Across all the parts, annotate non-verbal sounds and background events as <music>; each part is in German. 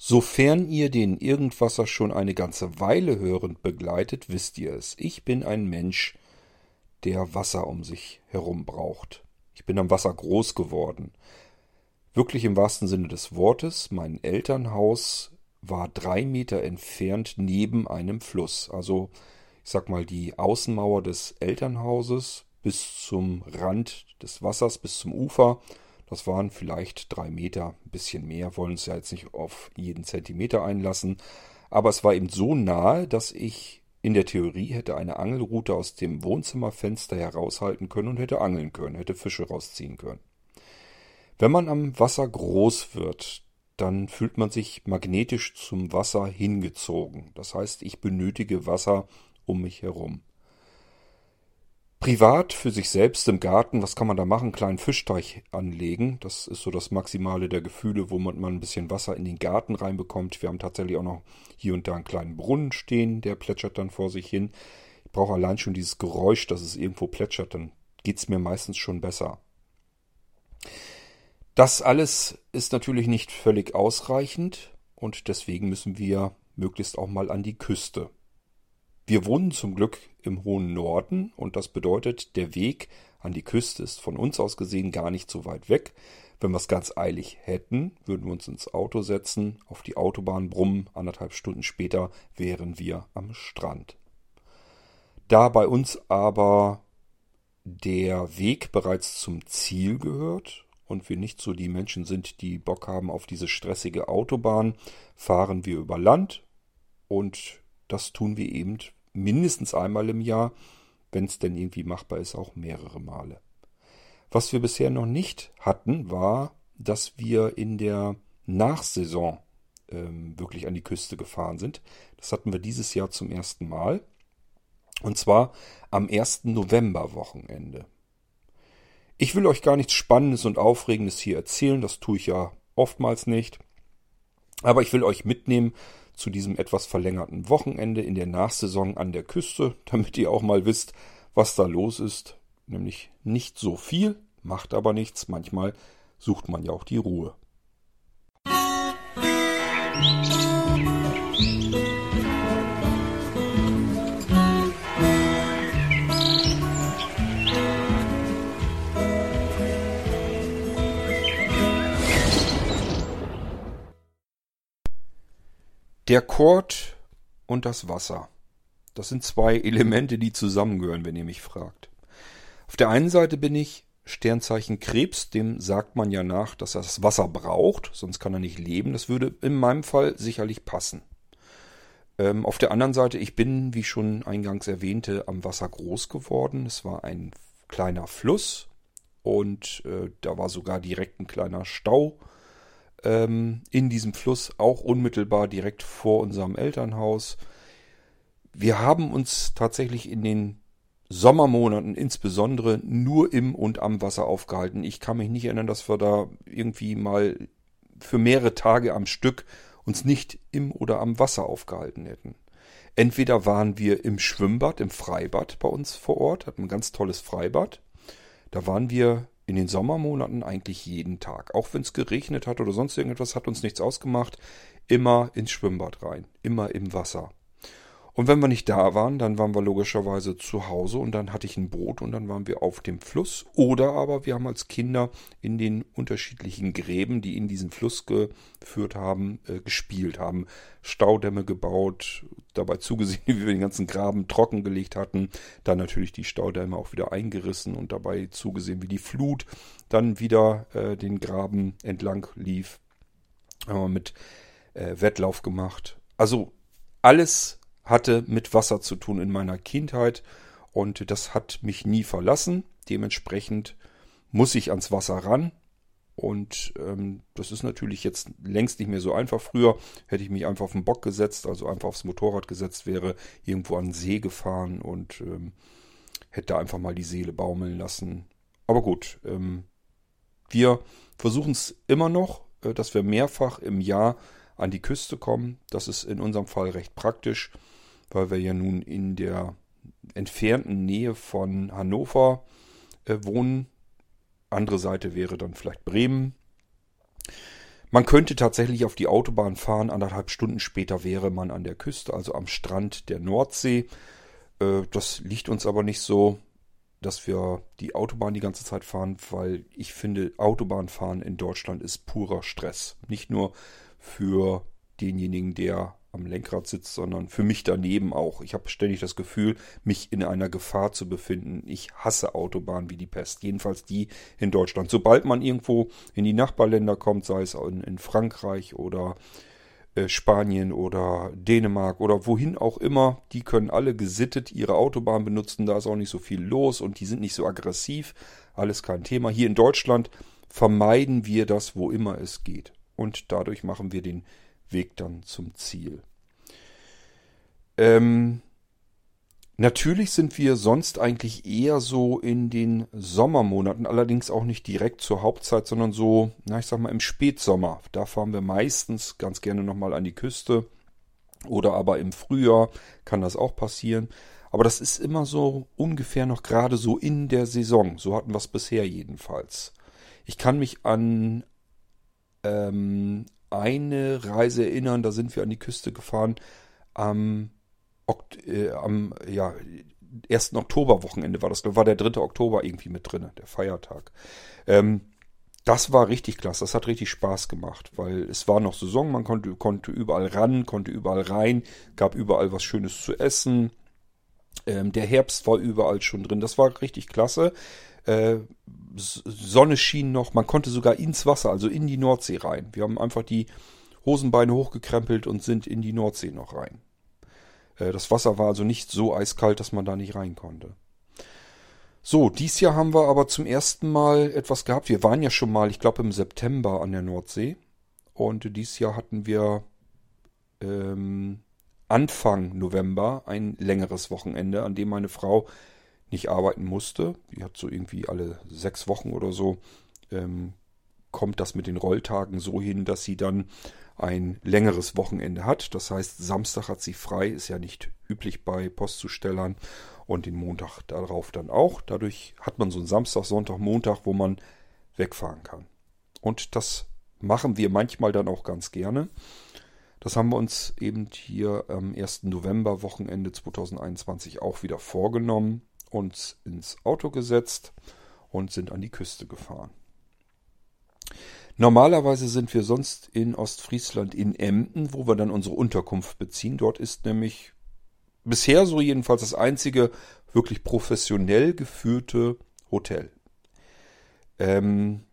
Sofern ihr den Irgendwasser schon eine ganze Weile hörend begleitet, wisst ihr es. Ich bin ein Mensch, der Wasser um sich herum braucht. Ich bin am Wasser groß geworden. Wirklich im wahrsten Sinne des Wortes, mein Elternhaus war drei Meter entfernt neben einem Fluss. Also, ich sag mal, die Außenmauer des Elternhauses bis zum Rand des Wassers, bis zum Ufer das waren vielleicht drei Meter, ein bisschen mehr, wollen uns ja jetzt nicht auf jeden Zentimeter einlassen. Aber es war eben so nahe, dass ich in der Theorie hätte eine Angelrute aus dem Wohnzimmerfenster heraushalten können und hätte angeln können, hätte Fische rausziehen können. Wenn man am Wasser groß wird, dann fühlt man sich magnetisch zum Wasser hingezogen. Das heißt, ich benötige Wasser um mich herum. Privat für sich selbst im Garten, was kann man da machen? Kleinen Fischteich anlegen. Das ist so das Maximale der Gefühle, wo man mal ein bisschen Wasser in den Garten reinbekommt. Wir haben tatsächlich auch noch hier und da einen kleinen Brunnen stehen, der plätschert dann vor sich hin. Ich brauche allein schon dieses Geräusch, dass es irgendwo plätschert, dann geht es mir meistens schon besser. Das alles ist natürlich nicht völlig ausreichend und deswegen müssen wir möglichst auch mal an die Küste. Wir wohnen zum Glück im hohen Norden und das bedeutet, der Weg an die Küste ist von uns aus gesehen gar nicht so weit weg. Wenn wir es ganz eilig hätten, würden wir uns ins Auto setzen, auf die Autobahn brummen, anderthalb Stunden später wären wir am Strand. Da bei uns aber der Weg bereits zum Ziel gehört und wir nicht so die Menschen sind, die Bock haben auf diese stressige Autobahn, fahren wir über Land und das tun wir eben mindestens einmal im Jahr, wenn es denn irgendwie machbar ist, auch mehrere Male. Was wir bisher noch nicht hatten, war, dass wir in der Nachsaison ähm, wirklich an die Küste gefahren sind. Das hatten wir dieses Jahr zum ersten Mal. Und zwar am 1. November-Wochenende. Ich will euch gar nichts Spannendes und Aufregendes hier erzählen, das tue ich ja oftmals nicht. Aber ich will euch mitnehmen zu diesem etwas verlängerten Wochenende in der Nachsaison an der Küste, damit ihr auch mal wisst, was da los ist. Nämlich nicht so viel, macht aber nichts. Manchmal sucht man ja auch die Ruhe. Musik Der Kord und das Wasser. Das sind zwei Elemente, die zusammengehören, wenn ihr mich fragt. Auf der einen Seite bin ich Sternzeichen Krebs, dem sagt man ja nach, dass er das Wasser braucht, sonst kann er nicht leben. Das würde in meinem Fall sicherlich passen. Ähm, auf der anderen Seite, ich bin, wie schon eingangs erwähnte, am Wasser groß geworden. Es war ein kleiner Fluss und äh, da war sogar direkt ein kleiner Stau ähm, in diesem Fluss, auch unmittelbar direkt vor unserem Elternhaus. Wir haben uns tatsächlich in den Sommermonaten insbesondere nur im und am Wasser aufgehalten. Ich kann mich nicht erinnern, dass wir da irgendwie mal für mehrere Tage am Stück uns nicht im oder am Wasser aufgehalten hätten. Entweder waren wir im Schwimmbad, im Freibad bei uns vor Ort, hatten ein ganz tolles Freibad. Da waren wir in den Sommermonaten eigentlich jeden Tag. Auch wenn es geregnet hat oder sonst irgendetwas, hat uns nichts ausgemacht. Immer ins Schwimmbad rein, immer im Wasser. Und wenn wir nicht da waren, dann waren wir logischerweise zu Hause und dann hatte ich ein Boot und dann waren wir auf dem Fluss. Oder aber wir haben als Kinder in den unterschiedlichen Gräben, die in diesen Fluss geführt haben, äh, gespielt, haben Staudämme gebaut, dabei zugesehen, <laughs> wie wir den ganzen Graben trockengelegt hatten, dann natürlich die Staudämme auch wieder eingerissen und dabei zugesehen, wie die Flut dann wieder äh, den Graben entlang lief. Haben wir mit äh, Wettlauf gemacht. Also alles hatte mit Wasser zu tun in meiner Kindheit und das hat mich nie verlassen. Dementsprechend muss ich ans Wasser ran. Und ähm, das ist natürlich jetzt längst nicht mehr so einfach. Früher hätte ich mich einfach auf den Bock gesetzt, also einfach aufs Motorrad gesetzt, wäre irgendwo an den See gefahren und ähm, hätte einfach mal die Seele baumeln lassen. Aber gut, ähm, wir versuchen es immer noch, äh, dass wir mehrfach im Jahr an die Küste kommen. Das ist in unserem Fall recht praktisch weil wir ja nun in der entfernten Nähe von Hannover äh, wohnen. Andere Seite wäre dann vielleicht Bremen. Man könnte tatsächlich auf die Autobahn fahren, anderthalb Stunden später wäre man an der Küste, also am Strand der Nordsee. Äh, das liegt uns aber nicht so, dass wir die Autobahn die ganze Zeit fahren, weil ich finde, Autobahnfahren in Deutschland ist purer Stress. Nicht nur für denjenigen, der am Lenkrad sitzt, sondern für mich daneben auch. Ich habe ständig das Gefühl, mich in einer Gefahr zu befinden. Ich hasse Autobahnen wie die Pest, jedenfalls die in Deutschland. Sobald man irgendwo in die Nachbarländer kommt, sei es in, in Frankreich oder äh, Spanien oder Dänemark oder wohin auch immer, die können alle gesittet ihre Autobahn benutzen, da ist auch nicht so viel los und die sind nicht so aggressiv, alles kein Thema. Hier in Deutschland vermeiden wir das, wo immer es geht. Und dadurch machen wir den Weg dann zum Ziel. Ähm, natürlich sind wir sonst eigentlich eher so in den Sommermonaten, allerdings auch nicht direkt zur Hauptzeit, sondern so, na ich sag mal im Spätsommer. Da fahren wir meistens ganz gerne nochmal an die Küste. Oder aber im Frühjahr kann das auch passieren. Aber das ist immer so ungefähr noch gerade so in der Saison. So hatten wir es bisher jedenfalls. Ich kann mich an ähm, eine Reise erinnern, da sind wir an die Küste gefahren am, Okt äh, am ja, 1. Oktoberwochenende war das, war der 3. Oktober irgendwie mit drin, der Feiertag. Ähm, das war richtig klasse, das hat richtig Spaß gemacht, weil es war noch Saison, man konnte, konnte überall ran, konnte überall rein, gab überall was Schönes zu essen. Ähm, der Herbst war überall schon drin, das war richtig klasse. Äh, Sonne schien noch, man konnte sogar ins Wasser, also in die Nordsee rein. Wir haben einfach die Hosenbeine hochgekrempelt und sind in die Nordsee noch rein. Äh, das Wasser war also nicht so eiskalt, dass man da nicht rein konnte. So, dies Jahr haben wir aber zum ersten Mal etwas gehabt. Wir waren ja schon mal, ich glaube, im September an der Nordsee. Und dieses Jahr hatten wir ähm, Anfang November ein längeres Wochenende, an dem meine Frau nicht arbeiten musste. Die hat so irgendwie alle sechs Wochen oder so, ähm, kommt das mit den Rolltagen so hin, dass sie dann ein längeres Wochenende hat. Das heißt, Samstag hat sie frei, ist ja nicht üblich bei Postzustellern und den Montag darauf dann auch. Dadurch hat man so einen Samstag, Sonntag, Montag, wo man wegfahren kann. Und das machen wir manchmal dann auch ganz gerne. Das haben wir uns eben hier am 1. November Wochenende 2021 auch wieder vorgenommen uns ins Auto gesetzt und sind an die Küste gefahren. Normalerweise sind wir sonst in Ostfriesland in Emden, wo wir dann unsere Unterkunft beziehen. Dort ist nämlich bisher so jedenfalls das einzige wirklich professionell geführte Hotel. Ähm,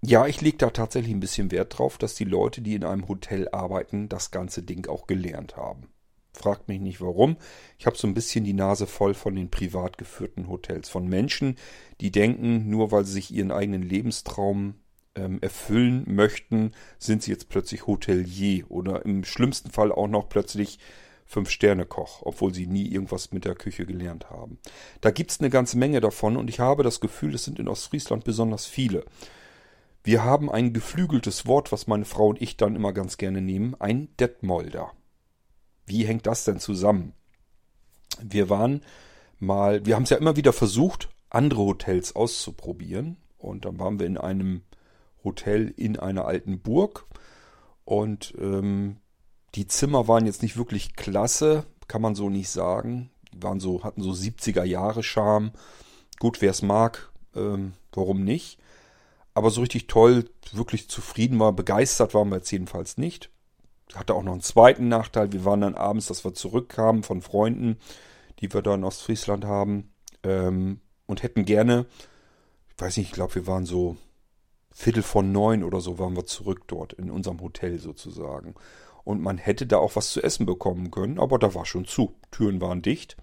ja, ich lege da tatsächlich ein bisschen Wert drauf, dass die Leute, die in einem Hotel arbeiten, das ganze Ding auch gelernt haben. Fragt mich nicht warum. Ich habe so ein bisschen die Nase voll von den privat geführten Hotels. Von Menschen, die denken, nur weil sie sich ihren eigenen Lebenstraum ähm, erfüllen möchten, sind sie jetzt plötzlich Hotelier oder im schlimmsten Fall auch noch plötzlich Fünf-Sterne-Koch, obwohl sie nie irgendwas mit der Küche gelernt haben. Da gibt es eine ganze Menge davon und ich habe das Gefühl, es sind in Ostfriesland besonders viele. Wir haben ein geflügeltes Wort, was meine Frau und ich dann immer ganz gerne nehmen, ein Detmolder. Wie hängt das denn zusammen? Wir waren mal, wir haben es ja immer wieder versucht, andere Hotels auszuprobieren. Und dann waren wir in einem Hotel in einer alten Burg. Und ähm, die Zimmer waren jetzt nicht wirklich klasse, kann man so nicht sagen. Die waren so, hatten so 70er Jahre Charme. Gut, wer es mag, ähm, warum nicht? Aber so richtig toll, wirklich zufrieden war, begeistert waren wir jetzt jedenfalls nicht hatte auch noch einen zweiten Nachteil. Wir waren dann abends, dass wir zurückkamen von Freunden, die wir da in Ostfriesland haben, ähm, und hätten gerne, ich weiß nicht, ich glaube, wir waren so Viertel von neun oder so waren wir zurück dort in unserem Hotel sozusagen. Und man hätte da auch was zu essen bekommen können, aber da war schon zu. Türen waren dicht,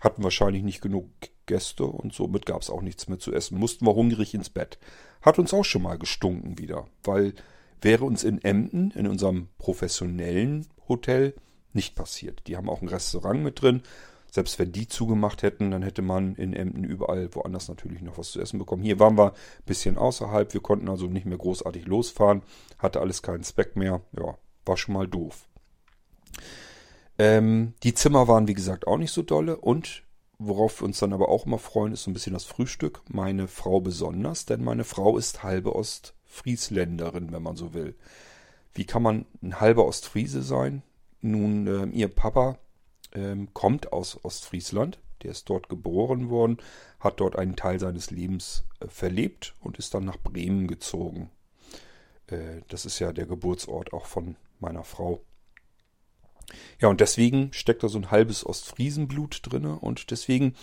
hatten wahrscheinlich nicht genug Gäste und somit gab es auch nichts mehr zu essen. Mussten wir hungrig ins Bett. Hat uns auch schon mal gestunken wieder, weil wäre uns in Emden, in unserem professionellen Hotel, nicht passiert. Die haben auch ein Restaurant mit drin. Selbst wenn die zugemacht hätten, dann hätte man in Emden überall woanders natürlich noch was zu essen bekommen. Hier waren wir ein bisschen außerhalb. Wir konnten also nicht mehr großartig losfahren. Hatte alles keinen Speck mehr. Ja, war schon mal doof. Ähm, die Zimmer waren, wie gesagt, auch nicht so dolle. Und worauf wir uns dann aber auch immer freuen, ist so ein bisschen das Frühstück. Meine Frau besonders, denn meine Frau ist halbe Ost Friesländerin, wenn man so will. wie kann man ein halber Ostfriese sein? Nun, äh, ihr Papa ähm, kommt aus Ostfriesland, der ist dort geboren worden, hat dort einen Teil seines Lebens äh, verlebt und ist dann nach Bremen gezogen. Äh, das ist ja der Geburtsort auch von meiner Frau. Ja, und deswegen steckt da so ein halbes Ostfriesenblut drinne und deswegen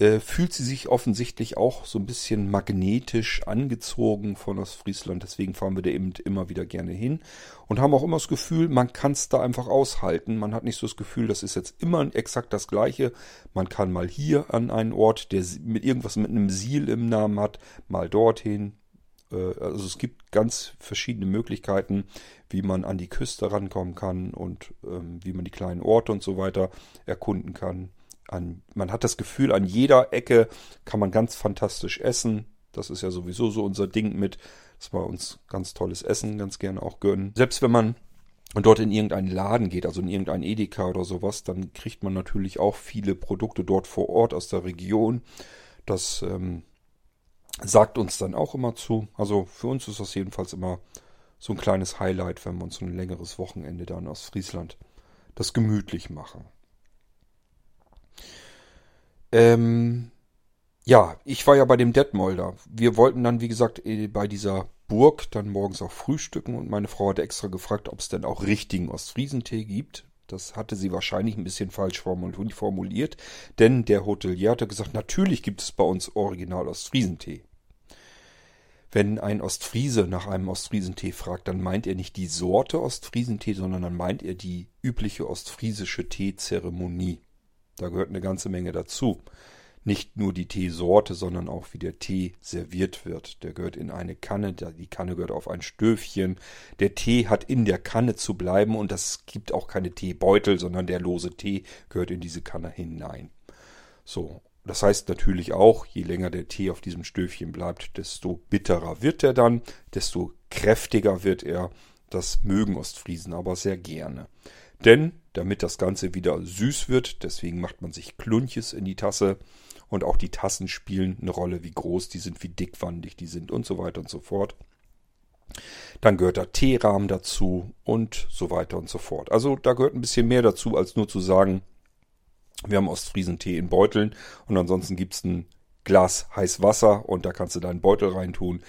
äh, fühlt sie sich offensichtlich auch so ein bisschen magnetisch angezogen von Ostfriesland. Deswegen fahren wir da eben immer wieder gerne hin und haben auch immer das Gefühl, man kann es da einfach aushalten. Man hat nicht so das Gefühl, das ist jetzt immer exakt das Gleiche. Man kann mal hier an einen Ort, der mit irgendwas mit einem Siel im Namen hat, mal dorthin. Äh, also es gibt ganz verschiedene Möglichkeiten, wie man an die Küste rankommen kann und ähm, wie man die kleinen Orte und so weiter erkunden kann an, man hat das Gefühl, an jeder Ecke kann man ganz fantastisch essen. Das ist ja sowieso so unser Ding mit, dass wir uns ganz tolles Essen ganz gerne auch gönnen. Selbst wenn man dort in irgendeinen Laden geht, also in irgendein Edeka oder sowas, dann kriegt man natürlich auch viele Produkte dort vor Ort aus der Region. Das ähm, sagt uns dann auch immer zu. Also für uns ist das jedenfalls immer so ein kleines Highlight, wenn wir uns so ein längeres Wochenende dann aus Friesland das gemütlich machen. Ähm, ja, ich war ja bei dem Detmolder. Wir wollten dann, wie gesagt, äh, bei dieser Burg dann morgens auch frühstücken und meine Frau hatte extra gefragt, ob es denn auch richtigen Ostfriesentee gibt. Das hatte sie wahrscheinlich ein bisschen falsch formuliert, denn der Hotelier hatte gesagt, natürlich gibt es bei uns Original Ostfriesentee. Wenn ein Ostfriese nach einem Ostfriesentee fragt, dann meint er nicht die Sorte Ostfriesentee, sondern dann meint er die übliche ostfriesische Teezeremonie. Da gehört eine ganze Menge dazu. Nicht nur die Teesorte, sondern auch wie der Tee serviert wird. Der gehört in eine Kanne, die Kanne gehört auf ein Stöfchen. Der Tee hat in der Kanne zu bleiben und das gibt auch keine Teebeutel, sondern der lose Tee gehört in diese Kanne hinein. So, das heißt natürlich auch, je länger der Tee auf diesem Stöfchen bleibt, desto bitterer wird er dann, desto kräftiger wird er. Das mögen Ostfriesen aber sehr gerne. Denn damit das Ganze wieder süß wird, deswegen macht man sich Klunches in die Tasse und auch die Tassen spielen eine Rolle, wie groß die sind, wie dickwandig die sind und so weiter und so fort. Dann gehört der Teerahmen dazu und so weiter und so fort. Also da gehört ein bisschen mehr dazu, als nur zu sagen, wir haben Ostfriesentee in Beuteln und ansonsten gibt es ein Glas heiß Wasser und da kannst du deinen Beutel reintun.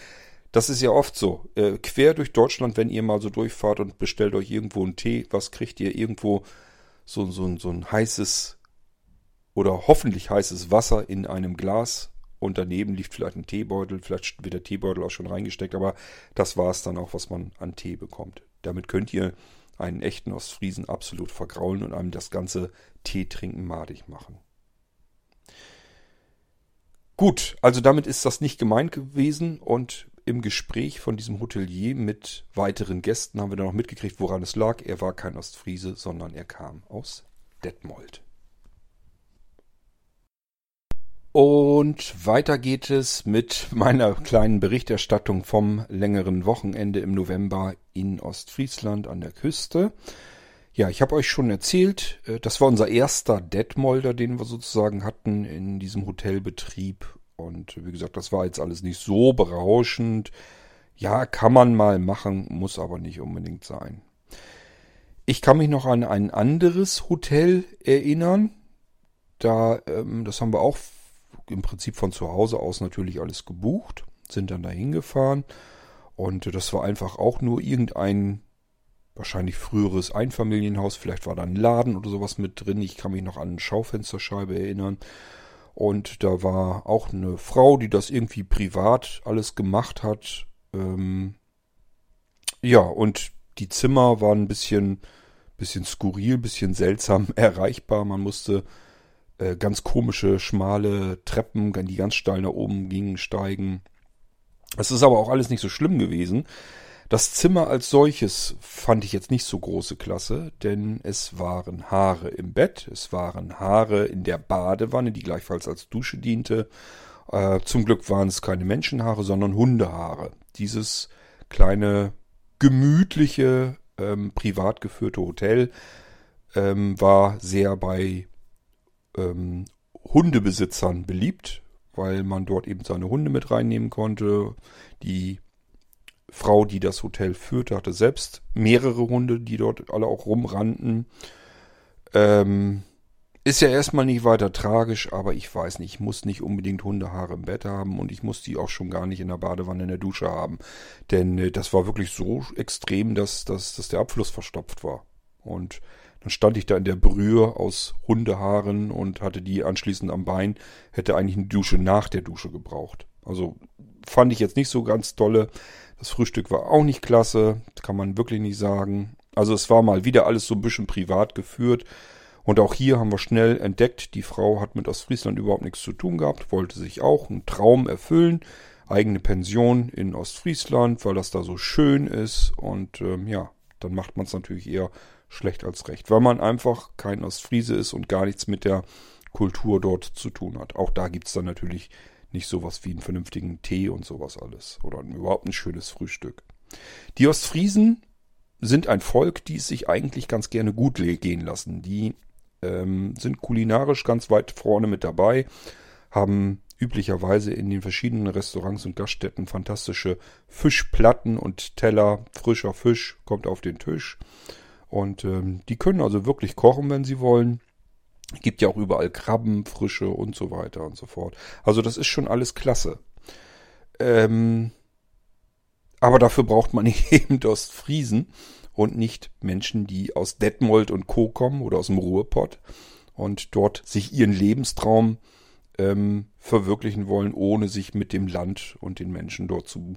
Das ist ja oft so. Äh, quer durch Deutschland, wenn ihr mal so durchfahrt und bestellt euch irgendwo einen Tee, was kriegt ihr irgendwo so, so, so ein heißes oder hoffentlich heißes Wasser in einem Glas und daneben liegt vielleicht ein Teebeutel, vielleicht wird der Teebeutel auch schon reingesteckt, aber das war es dann auch, was man an Tee bekommt. Damit könnt ihr einen echten Ostfriesen absolut vergraulen und einem das ganze Teetrinken madig machen. Gut, also damit ist das nicht gemeint gewesen und im Gespräch von diesem Hotelier mit weiteren Gästen haben wir dann noch mitgekriegt, woran es lag. Er war kein Ostfriese, sondern er kam aus Detmold. Und weiter geht es mit meiner kleinen Berichterstattung vom längeren Wochenende im November in Ostfriesland an der Küste. Ja, ich habe euch schon erzählt, äh, das war unser erster Detmolder, den wir sozusagen hatten in diesem Hotelbetrieb und wie gesagt, das war jetzt alles nicht so berauschend. Ja, kann man mal machen, muss aber nicht unbedingt sein. Ich kann mich noch an ein anderes Hotel erinnern. Da, ähm, das haben wir auch im Prinzip von zu Hause aus natürlich alles gebucht, sind dann da hingefahren. Und das war einfach auch nur irgendein wahrscheinlich früheres Einfamilienhaus. Vielleicht war da ein Laden oder sowas mit drin. Ich kann mich noch an eine Schaufensterscheibe erinnern. Und da war auch eine Frau, die das irgendwie privat alles gemacht hat. Ähm, ja, und die Zimmer waren ein bisschen, bisschen skurril, bisschen seltsam <laughs> erreichbar. Man musste äh, ganz komische, schmale Treppen, die ganz steil nach oben gingen, steigen. Es ist aber auch alles nicht so schlimm gewesen. Das Zimmer als solches fand ich jetzt nicht so große Klasse, denn es waren Haare im Bett, es waren Haare in der Badewanne, die gleichfalls als Dusche diente. Äh, zum Glück waren es keine Menschenhaare, sondern Hundehaare. Dieses kleine, gemütliche, ähm, privat geführte Hotel ähm, war sehr bei ähm, Hundebesitzern beliebt, weil man dort eben seine Hunde mit reinnehmen konnte. Die Frau, die das Hotel führte, hatte selbst mehrere Hunde, die dort alle auch rumrannten. Ähm, ist ja erstmal nicht weiter tragisch, aber ich weiß nicht, ich muss nicht unbedingt Hundehaare im Bett haben und ich muss die auch schon gar nicht in der Badewanne in der Dusche haben. Denn äh, das war wirklich so extrem, dass, dass, dass der Abfluss verstopft war. Und dann stand ich da in der Brühe aus Hundehaaren und hatte die anschließend am Bein, hätte eigentlich eine Dusche nach der Dusche gebraucht. Also fand ich jetzt nicht so ganz tolle. Das Frühstück war auch nicht klasse, kann man wirklich nicht sagen. Also es war mal wieder alles so ein bisschen privat geführt. Und auch hier haben wir schnell entdeckt, die Frau hat mit Ostfriesland überhaupt nichts zu tun gehabt, wollte sich auch einen Traum erfüllen, eigene Pension in Ostfriesland, weil das da so schön ist. Und ähm, ja, dann macht man es natürlich eher schlecht als recht, weil man einfach kein Ostfriese ist und gar nichts mit der Kultur dort zu tun hat. Auch da gibt's dann natürlich nicht sowas wie einen vernünftigen Tee und sowas alles oder überhaupt ein schönes Frühstück. Die Ostfriesen sind ein Volk, die es sich eigentlich ganz gerne gut gehen lassen. Die ähm, sind kulinarisch ganz weit vorne mit dabei, haben üblicherweise in den verschiedenen Restaurants und Gaststätten fantastische Fischplatten und Teller, frischer Fisch kommt auf den Tisch. Und ähm, die können also wirklich kochen, wenn sie wollen. Gibt ja auch überall Krabben, Frische und so weiter und so fort. Also das ist schon alles klasse. Ähm, aber dafür braucht man <laughs> eben Ostfriesen und nicht Menschen, die aus Detmold und Co. kommen oder aus dem Ruhrpott und dort sich ihren Lebenstraum ähm, verwirklichen wollen, ohne sich mit dem Land und den Menschen dort zu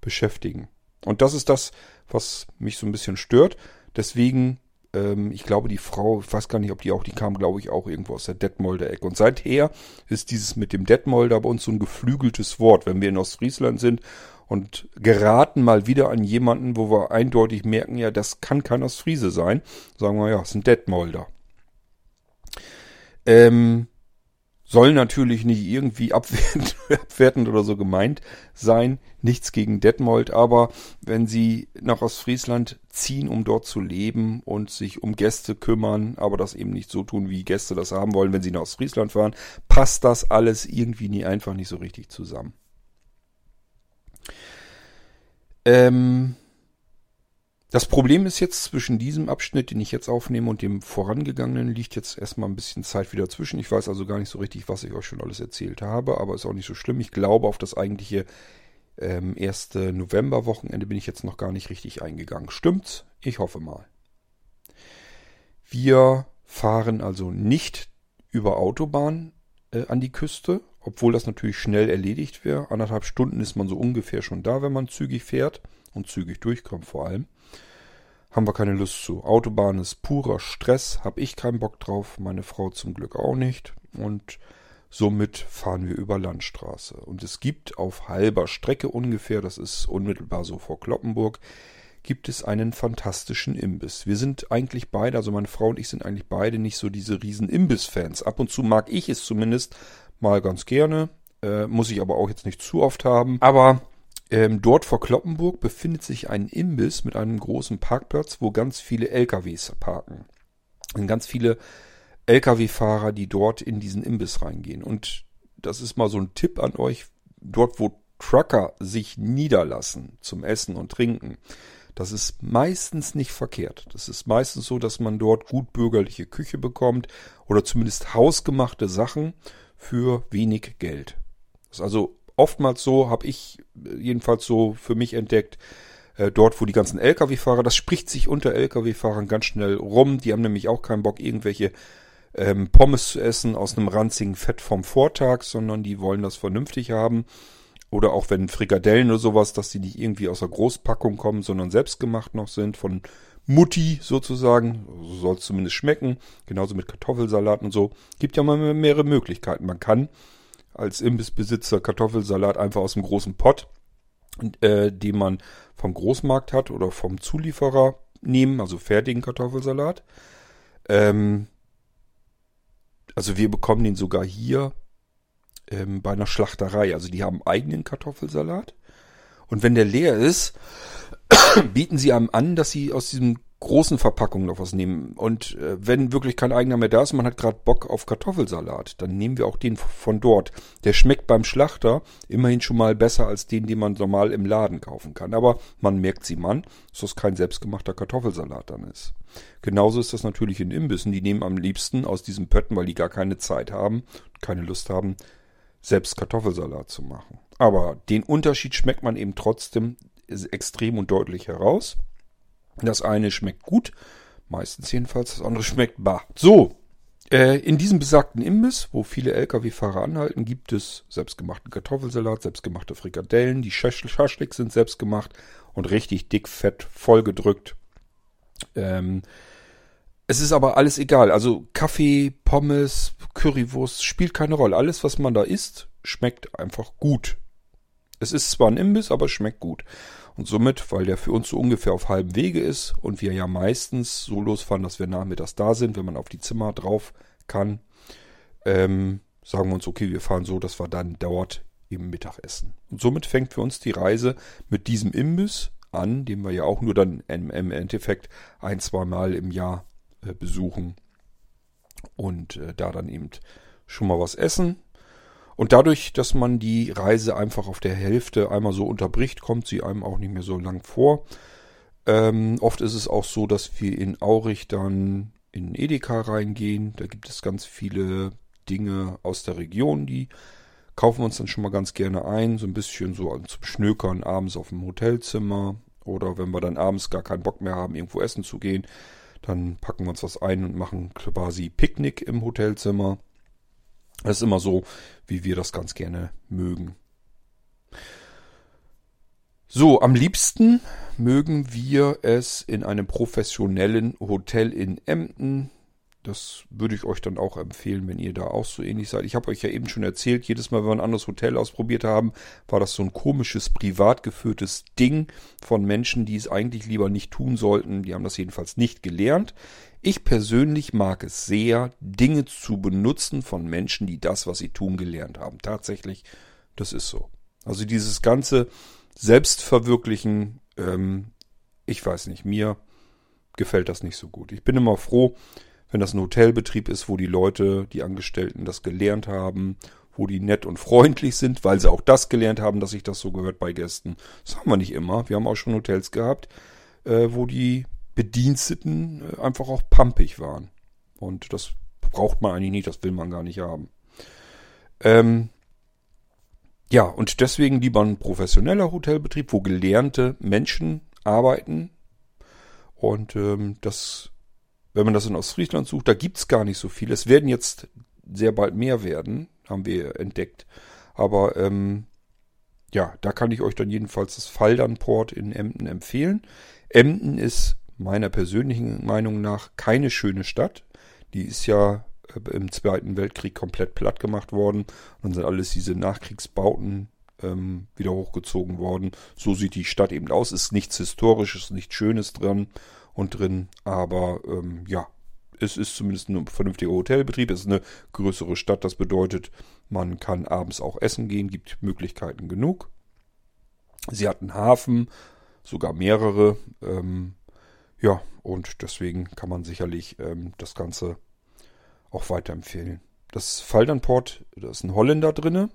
beschäftigen. Und das ist das, was mich so ein bisschen stört. Deswegen, ähm, ich glaube, die Frau, ich weiß gar nicht, ob die auch, die kam, glaube ich, auch irgendwo aus der Detmolder Ecke. Und seither ist dieses mit dem Detmolder bei uns so ein geflügeltes Wort, wenn wir in Ostfriesland sind und geraten mal wieder an jemanden, wo wir eindeutig merken, ja, das kann kein Ostfriese sein. Sagen wir, ja, es ist ein Detmolder. Ähm, soll natürlich nicht irgendwie <laughs> abwertend, abwertend oder so gemeint sein. Nichts gegen Detmold, aber wenn Sie nach Ostfriesland ziehen, um dort zu leben und sich um Gäste kümmern, aber das eben nicht so tun, wie Gäste das haben wollen, wenn sie nach Ostfriesland fahren, passt das alles irgendwie nie einfach nicht so richtig zusammen. Ähm, das Problem ist jetzt zwischen diesem Abschnitt, den ich jetzt aufnehme, und dem vorangegangenen liegt jetzt erstmal ein bisschen Zeit wieder zwischen. Ich weiß also gar nicht so richtig, was ich euch schon alles erzählt habe, aber ist auch nicht so schlimm. Ich glaube, auf das eigentliche ähm, erste Novemberwochenende bin ich jetzt noch gar nicht richtig eingegangen. Stimmt's? Ich hoffe mal. Wir fahren also nicht über Autobahn äh, an die Küste, obwohl das natürlich schnell erledigt wäre. Anderthalb Stunden ist man so ungefähr schon da, wenn man zügig fährt und zügig durchkommt vor allem haben wir keine Lust zu. Autobahn ist purer Stress, hab ich keinen Bock drauf, meine Frau zum Glück auch nicht. Und somit fahren wir über Landstraße. Und es gibt auf halber Strecke ungefähr, das ist unmittelbar so vor Kloppenburg, gibt es einen fantastischen Imbiss. Wir sind eigentlich beide, also meine Frau und ich sind eigentlich beide nicht so diese riesen Imbiss-Fans. Ab und zu mag ich es zumindest mal ganz gerne, äh, muss ich aber auch jetzt nicht zu oft haben. Aber ähm, dort vor Kloppenburg befindet sich ein Imbiss mit einem großen Parkplatz, wo ganz viele LKWs parken. Und ganz viele LKW-Fahrer, die dort in diesen Imbiss reingehen. Und das ist mal so ein Tipp an euch, dort wo Trucker sich niederlassen zum Essen und Trinken, das ist meistens nicht verkehrt. Das ist meistens so, dass man dort gut bürgerliche Küche bekommt oder zumindest hausgemachte Sachen für wenig Geld. Das ist also oftmals so, habe ich jedenfalls so für mich entdeckt, äh, dort wo die ganzen Lkw-Fahrer, das spricht sich unter Lkw-Fahrern ganz schnell rum, die haben nämlich auch keinen Bock, irgendwelche ähm, Pommes zu essen aus einem ranzigen Fett vom Vortag, sondern die wollen das vernünftig haben. Oder auch wenn Frikadellen oder sowas, dass die nicht irgendwie aus der Großpackung kommen, sondern selbstgemacht noch sind, von Mutti sozusagen. So soll es zumindest schmecken. Genauso mit Kartoffelsalat und so. Gibt ja mal mehrere Möglichkeiten. Man kann als Imbissbesitzer Kartoffelsalat einfach aus dem großen Pott, äh, den man vom Großmarkt hat oder vom Zulieferer nehmen, also fertigen Kartoffelsalat. Ähm, also wir bekommen den sogar hier ähm, bei einer Schlachterei. Also die haben eigenen Kartoffelsalat. Und wenn der leer ist, <clears throat> bieten sie einem an, dass sie aus diesem großen Verpackungen noch was nehmen. Und äh, wenn wirklich kein eigener mehr da ist, man hat gerade Bock auf Kartoffelsalat, dann nehmen wir auch den von dort. Der schmeckt beim Schlachter immerhin schon mal besser als den, den man normal im Laden kaufen kann. Aber man merkt sie man, dass das kein selbstgemachter Kartoffelsalat dann ist. Genauso ist das natürlich in Imbissen. Die nehmen am liebsten aus diesen Pötten, weil die gar keine Zeit haben, keine Lust haben, selbst Kartoffelsalat zu machen. Aber den Unterschied schmeckt man eben trotzdem extrem und deutlich heraus. Das eine schmeckt gut, meistens jedenfalls, das andere schmeckt bar. So, äh, in diesem besagten Imbiss, wo viele Lkw-Fahrer anhalten, gibt es selbstgemachten Kartoffelsalat, selbstgemachte Frikadellen, die Schaschlik sind selbstgemacht und richtig dick, fett, vollgedrückt. Ähm, es ist aber alles egal. Also Kaffee, Pommes, Currywurst spielt keine Rolle. Alles, was man da isst, schmeckt einfach gut. Es ist zwar ein Imbiss, aber es schmeckt gut. Und somit, weil der für uns so ungefähr auf halbem Wege ist und wir ja meistens so losfahren, dass wir nachmittags da sind, wenn man auf die Zimmer drauf kann, ähm, sagen wir uns, okay, wir fahren so, dass wir dann dort eben Mittag essen. Und somit fängt für uns die Reise mit diesem Imbiss an, den wir ja auch nur dann im, Endeffekt ein, zwei Mal im Jahr äh, besuchen und äh, da dann eben schon mal was essen. Und dadurch, dass man die Reise einfach auf der Hälfte einmal so unterbricht, kommt sie einem auch nicht mehr so lang vor. Ähm, oft ist es auch so, dass wir in Aurich dann in Edeka reingehen. Da gibt es ganz viele Dinge aus der Region, die kaufen wir uns dann schon mal ganz gerne ein. So ein bisschen so zum Schnökern abends auf dem Hotelzimmer. Oder wenn wir dann abends gar keinen Bock mehr haben, irgendwo essen zu gehen, dann packen wir uns was ein und machen quasi Picknick im Hotelzimmer. Das ist immer so, wie wir das ganz gerne mögen. So, am liebsten mögen wir es in einem professionellen Hotel in Emden. Das würde ich euch dann auch empfehlen, wenn ihr da auch so ähnlich seid. Ich habe euch ja eben schon erzählt, jedes Mal, wenn wir ein anderes Hotel ausprobiert haben, war das so ein komisches, privat geführtes Ding von Menschen, die es eigentlich lieber nicht tun sollten. Die haben das jedenfalls nicht gelernt. Ich persönlich mag es sehr, Dinge zu benutzen von Menschen, die das, was sie tun, gelernt haben. Tatsächlich, das ist so. Also dieses ganze Selbstverwirklichen, ähm, ich weiß nicht, mir gefällt das nicht so gut. Ich bin immer froh, wenn das ein Hotelbetrieb ist, wo die Leute, die Angestellten das gelernt haben, wo die nett und freundlich sind, weil sie auch das gelernt haben, dass sich das so gehört bei Gästen. Das haben wir nicht immer. Wir haben auch schon Hotels gehabt, äh, wo die Bediensteten äh, einfach auch pampig waren. Und das braucht man eigentlich nicht, das will man gar nicht haben. Ähm, ja, und deswegen lieber ein professioneller Hotelbetrieb, wo gelernte Menschen arbeiten. Und ähm, das wenn man das in Ostfriesland sucht, da gibt's gar nicht so viel. Es werden jetzt sehr bald mehr werden, haben wir entdeckt. Aber ähm, ja, da kann ich euch dann jedenfalls das Faldernport in Emden empfehlen. Emden ist meiner persönlichen Meinung nach keine schöne Stadt. Die ist ja äh, im Zweiten Weltkrieg komplett platt gemacht worden. Dann sind alles diese Nachkriegsbauten ähm, wieder hochgezogen worden. So sieht die Stadt eben aus. Ist nichts Historisches, nichts Schönes dran und drin. Aber ähm, ja, es ist zumindest ein vernünftiger Hotelbetrieb. Es ist eine größere Stadt. Das bedeutet, man kann abends auch essen gehen, gibt Möglichkeiten genug. Sie hat einen Hafen, sogar mehrere. Ähm, ja, und deswegen kann man sicherlich ähm, das Ganze auch weiterempfehlen. Das Faldernport, da ist ein Holländer drinne,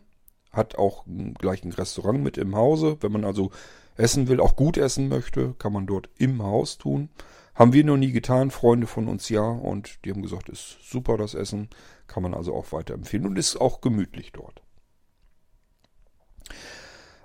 hat auch gleich ein Restaurant mit im Hause. Wenn man also essen will, auch gut essen möchte, kann man dort im Haus tun. Haben wir noch nie getan, Freunde von uns ja, und die haben gesagt, ist super das Essen, kann man also auch weiterempfehlen und ist auch gemütlich dort.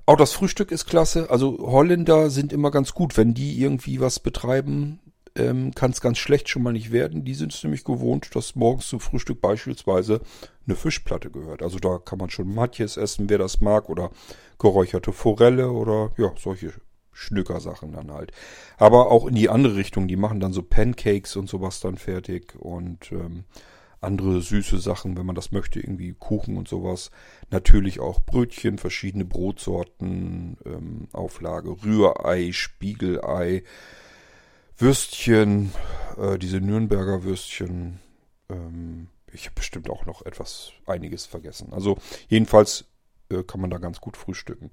Auch das Frühstück ist klasse. Also Holländer sind immer ganz gut, wenn die irgendwie was betreiben, ähm, kann es ganz schlecht schon mal nicht werden. Die sind es nämlich gewohnt, dass morgens zum Frühstück beispielsweise eine Fischplatte gehört. Also da kann man schon Matjes essen, wer das mag, oder geräucherte Forelle oder ja, solche Schnückersachen dann halt. Aber auch in die andere Richtung, die machen dann so Pancakes und sowas dann fertig und ähm, andere süße Sachen, wenn man das möchte, irgendwie Kuchen und sowas. Natürlich auch Brötchen, verschiedene Brotsorten, ähm, Auflage, Rührei, Spiegelei, Würstchen, äh, diese Nürnberger Würstchen. Ähm, ich habe bestimmt auch noch etwas, einiges vergessen. Also jedenfalls äh, kann man da ganz gut frühstücken.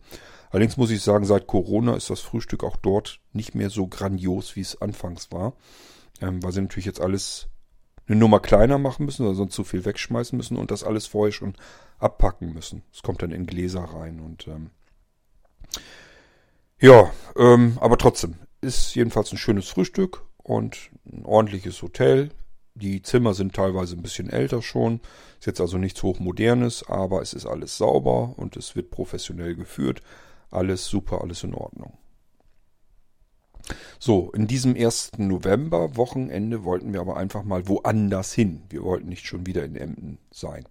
Allerdings muss ich sagen, seit Corona ist das Frühstück auch dort nicht mehr so grandios, wie es anfangs war. Ähm, weil sie natürlich jetzt alles eine Nummer kleiner machen müssen, oder sonst zu viel wegschmeißen müssen und das alles vorher schon abpacken müssen. Es kommt dann in Gläser rein und ähm, ja, ähm, aber trotzdem ist jedenfalls ein schönes Frühstück und ein ordentliches Hotel. Die Zimmer sind teilweise ein bisschen älter schon. Ist jetzt also nichts hochmodernes, aber es ist alles sauber und es wird professionell geführt. Alles super, alles in Ordnung. So, in diesem ersten November-Wochenende wollten wir aber einfach mal woanders hin. Wir wollten nicht schon wieder in Emden sein.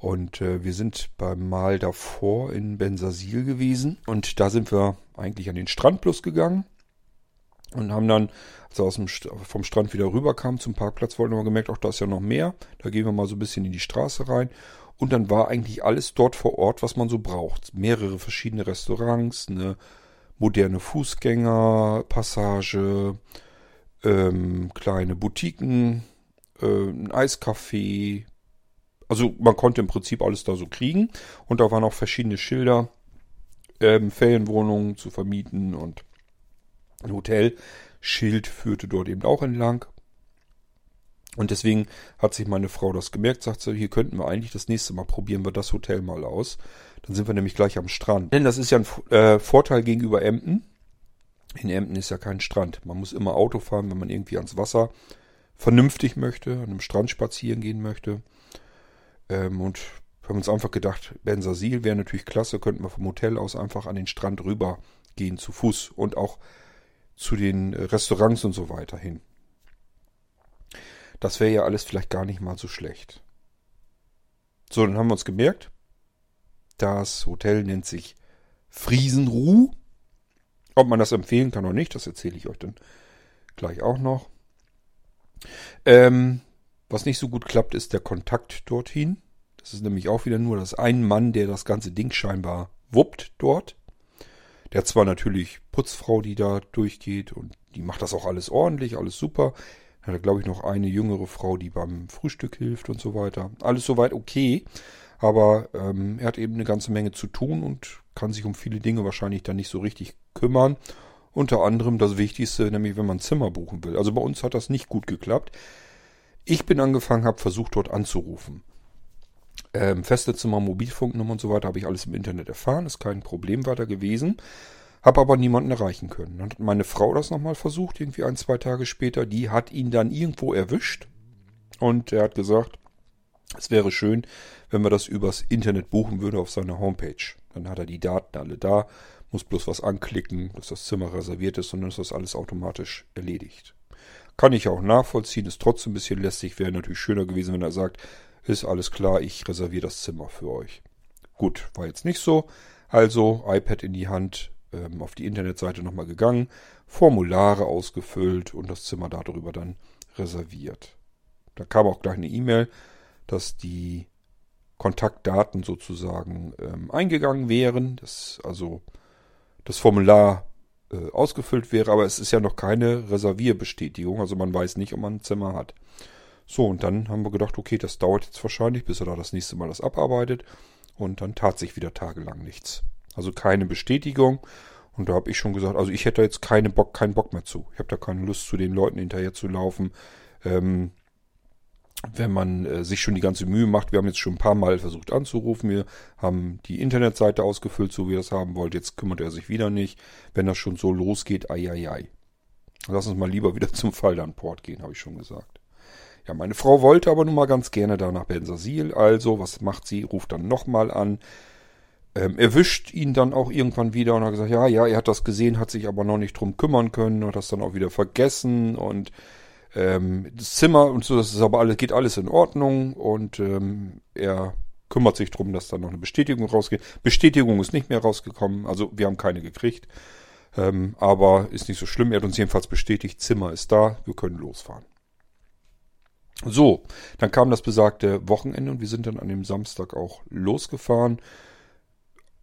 Und äh, wir sind beim Mal davor in Bensasil gewesen. Und da sind wir eigentlich an den Strand plus gegangen. Und haben dann, als wir aus dem, vom Strand wieder rüberkamen zum Parkplatz, wollten wir gemerkt, auch da ist ja noch mehr. Da gehen wir mal so ein bisschen in die Straße rein. Und dann war eigentlich alles dort vor Ort, was man so braucht. Mehrere verschiedene Restaurants, eine moderne Fußgängerpassage, ähm, kleine Boutiquen, äh, ein Eiscafé. Also man konnte im Prinzip alles da so kriegen. Und da waren auch verschiedene Schilder, ähm, Ferienwohnungen zu vermieten und ein Hotelschild führte dort eben auch entlang. Und deswegen hat sich meine Frau das gemerkt, sagt sie, hier könnten wir eigentlich das nächste Mal probieren wir das Hotel mal aus. Dann sind wir nämlich gleich am Strand. Denn das ist ja ein äh, Vorteil gegenüber Emden. In Emden ist ja kein Strand. Man muss immer Auto fahren, wenn man irgendwie ans Wasser vernünftig möchte, an einem Strand spazieren gehen möchte. Ähm, und haben uns einfach gedacht, Bensasil wäre natürlich klasse, könnten wir vom Hotel aus einfach an den Strand rüber gehen zu Fuß und auch zu den Restaurants und so weiter hin. Das wäre ja alles vielleicht gar nicht mal so schlecht. So, dann haben wir uns gemerkt, das Hotel nennt sich Friesenruh. Ob man das empfehlen kann oder nicht, das erzähle ich euch dann gleich auch noch. Ähm, was nicht so gut klappt, ist der Kontakt dorthin. Das ist nämlich auch wieder nur das ein Mann, der das ganze Ding scheinbar wuppt dort. Der hat zwar natürlich Putzfrau, die da durchgeht und die macht das auch alles ordentlich, alles super. Dann hat glaube ich, noch eine jüngere Frau, die beim Frühstück hilft und so weiter. Alles soweit okay. Aber ähm, er hat eben eine ganze Menge zu tun und kann sich um viele Dinge wahrscheinlich dann nicht so richtig kümmern. Unter anderem das Wichtigste, nämlich wenn man Zimmer buchen will. Also bei uns hat das nicht gut geklappt. Ich bin angefangen, habe versucht dort anzurufen. Ähm, feste Zimmer, Mobilfunknummer und so weiter habe ich alles im Internet erfahren. Ist kein Problem weiter gewesen. Habe aber niemanden erreichen können. Dann hat meine Frau das nochmal versucht, irgendwie ein, zwei Tage später. Die hat ihn dann irgendwo erwischt. Und er hat gesagt, es wäre schön, wenn wir das übers Internet buchen würden auf seiner Homepage. Dann hat er die Daten alle da, muss bloß was anklicken, dass das Zimmer reserviert ist und dann ist das alles automatisch erledigt. Kann ich auch nachvollziehen, ist trotzdem ein bisschen lästig, wäre natürlich schöner gewesen, wenn er sagt, ist alles klar, ich reserviere das Zimmer für euch. Gut, war jetzt nicht so. Also iPad in die Hand, ähm, auf die Internetseite nochmal gegangen, Formulare ausgefüllt und das Zimmer darüber dann reserviert. Da kam auch gleich eine E-Mail, dass die Kontaktdaten sozusagen ähm, eingegangen wären, dass also das Formular äh, ausgefüllt wäre, aber es ist ja noch keine Reservierbestätigung, also man weiß nicht, ob man ein Zimmer hat. So, und dann haben wir gedacht, okay, das dauert jetzt wahrscheinlich, bis er da das nächste Mal das abarbeitet. Und dann tat sich wieder tagelang nichts. Also keine Bestätigung. Und da habe ich schon gesagt, also ich hätte jetzt keine Bock, keinen Bock mehr zu. Ich habe da keine Lust, zu den Leuten hinterher zu laufen. Ähm, wenn man äh, sich schon die ganze Mühe macht, wir haben jetzt schon ein paar Mal versucht anzurufen, wir haben die Internetseite ausgefüllt, so wie ihr es haben wollt, jetzt kümmert er sich wieder nicht. Wenn das schon so losgeht, ai, ai, ai. Lass uns mal lieber wieder <laughs> zum Fall dann Port gehen, habe ich schon gesagt. Ja, meine Frau wollte aber nun mal ganz gerne da nach Bensasil, also was macht sie? Ruft dann nochmal an, ähm, erwischt ihn dann auch irgendwann wieder und hat gesagt, ja, ja, er hat das gesehen, hat sich aber noch nicht drum kümmern können, hat das dann auch wieder vergessen und ähm, das Zimmer und so, das ist aber alles, geht alles in Ordnung und ähm, er kümmert sich drum, dass dann noch eine Bestätigung rausgeht. Bestätigung ist nicht mehr rausgekommen, also wir haben keine gekriegt, ähm, aber ist nicht so schlimm. Er hat uns jedenfalls bestätigt, Zimmer ist da, wir können losfahren. So, dann kam das besagte Wochenende und wir sind dann an dem Samstag auch losgefahren.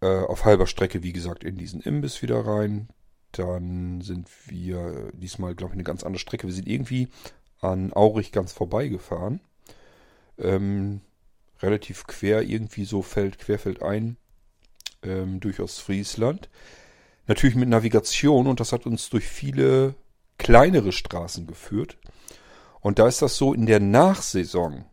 Äh, auf halber Strecke, wie gesagt, in diesen Imbiss wieder rein. Dann sind wir diesmal, glaube ich, eine ganz andere Strecke. Wir sind irgendwie an Aurich ganz vorbeigefahren. Ähm, relativ quer irgendwie so fällt, querfeld ein ähm, durch Ostfriesland. Natürlich mit Navigation und das hat uns durch viele kleinere Straßen geführt. Und da ist das so in der Nachsaison,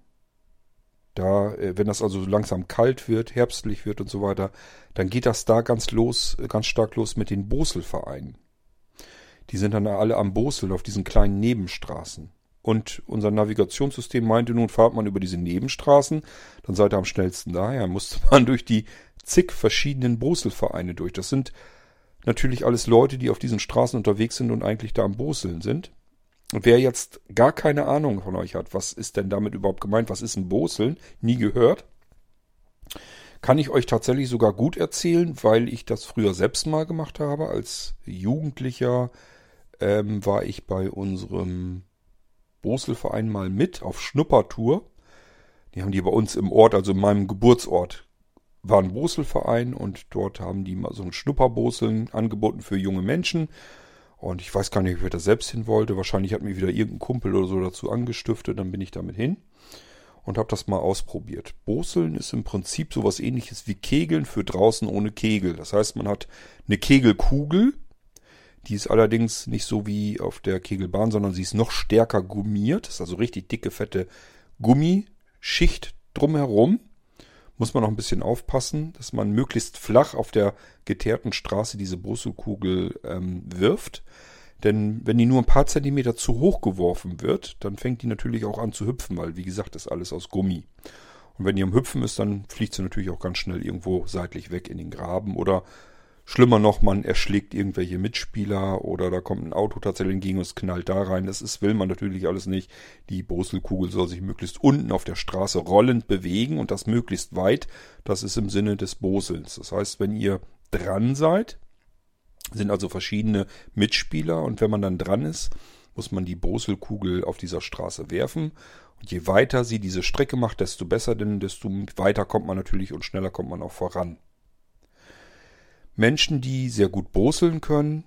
da, äh, wenn das also langsam kalt wird, herbstlich wird und so weiter, dann geht das da ganz los, ganz stark los mit den Boselvereinen. Die sind dann alle am Bosel auf diesen kleinen Nebenstraßen. Und unser Navigationssystem meinte nun, fahrt man über diese Nebenstraßen, dann seid ihr am schnellsten da. Ja, musste man durch die zig verschiedenen Boselvereine durch. Das sind natürlich alles Leute, die auf diesen Straßen unterwegs sind und eigentlich da am Boseln sind. Wer jetzt gar keine Ahnung von euch hat, was ist denn damit überhaupt gemeint, was ist ein Boseln, nie gehört, kann ich euch tatsächlich sogar gut erzählen, weil ich das früher selbst mal gemacht habe. Als Jugendlicher ähm, war ich bei unserem Boselverein mal mit auf Schnuppertour. Die haben die bei uns im Ort, also in meinem Geburtsort, war ein Boselverein und dort haben die mal so ein Schnupperboseln angeboten für junge Menschen. Und ich weiß gar nicht, wer da selbst hin wollte. Wahrscheinlich hat mir wieder irgendein Kumpel oder so dazu angestiftet. Dann bin ich damit hin und habe das mal ausprobiert. Boseln ist im Prinzip sowas ähnliches wie Kegeln für draußen ohne Kegel. Das heißt, man hat eine Kegelkugel. Die ist allerdings nicht so wie auf der Kegelbahn, sondern sie ist noch stärker gummiert. Das ist also richtig dicke, fette Gummischicht drumherum muss man noch ein bisschen aufpassen, dass man möglichst flach auf der geteerten Straße diese Brüsselkugel ähm, wirft. Denn wenn die nur ein paar Zentimeter zu hoch geworfen wird, dann fängt die natürlich auch an zu hüpfen, weil wie gesagt, das ist alles aus Gummi. Und wenn die am Hüpfen ist, dann fliegt sie natürlich auch ganz schnell irgendwo seitlich weg in den Graben oder Schlimmer noch, man erschlägt irgendwelche Mitspieler oder da kommt ein Auto tatsächlich entgegen und es knallt da rein. Das ist, will man natürlich alles nicht. Die Brüsselkugel soll sich möglichst unten auf der Straße rollend bewegen und das möglichst weit. Das ist im Sinne des Boselns. Das heißt, wenn ihr dran seid, sind also verschiedene Mitspieler und wenn man dann dran ist, muss man die Boselkugel auf dieser Straße werfen. Und je weiter sie diese Strecke macht, desto besser, denn desto weiter kommt man natürlich und schneller kommt man auch voran. Menschen, die sehr gut boseln können,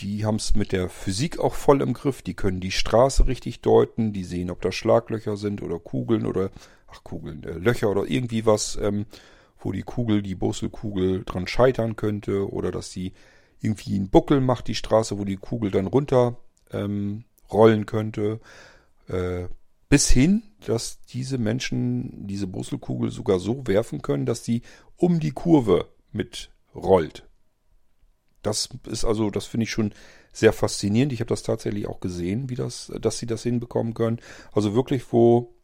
die haben es mit der Physik auch voll im Griff. Die können die Straße richtig deuten. Die sehen, ob da Schlaglöcher sind oder Kugeln oder, ach Kugeln, äh, Löcher oder irgendwie was, ähm, wo die Kugel, die Boselkugel dran scheitern könnte oder dass sie irgendwie einen Buckel macht, die Straße, wo die Kugel dann runter ähm, rollen könnte. Äh, bis hin, dass diese Menschen diese Boselkugel sogar so werfen können, dass sie um die Kurve mit rollt. Das ist also, das finde ich schon sehr faszinierend. Ich habe das tatsächlich auch gesehen, wie das, dass sie das hinbekommen können. Also wirklich, wo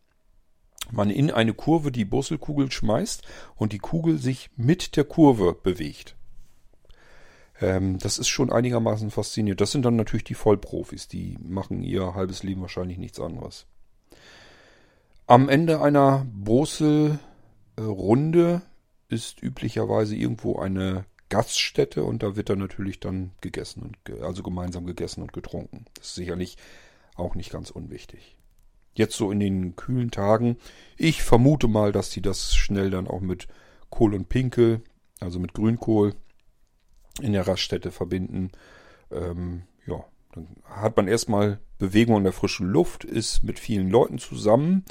man in eine Kurve die Busselkugel schmeißt und die Kugel sich mit der Kurve bewegt. Ähm, das ist schon einigermaßen faszinierend. Das sind dann natürlich die Vollprofis, die machen ihr halbes Leben wahrscheinlich nichts anderes. Am Ende einer Brosel-Runde ist üblicherweise irgendwo eine Gaststätte und da wird dann natürlich dann gegessen und also gemeinsam gegessen und getrunken. Das ist sicherlich auch nicht ganz unwichtig. Jetzt so in den kühlen Tagen, ich vermute mal, dass die das schnell dann auch mit Kohl und Pinkel, also mit Grünkohl in der Raststätte verbinden. Ähm, ja, dann hat man erstmal Bewegung in der frischen Luft, ist mit vielen Leuten zusammen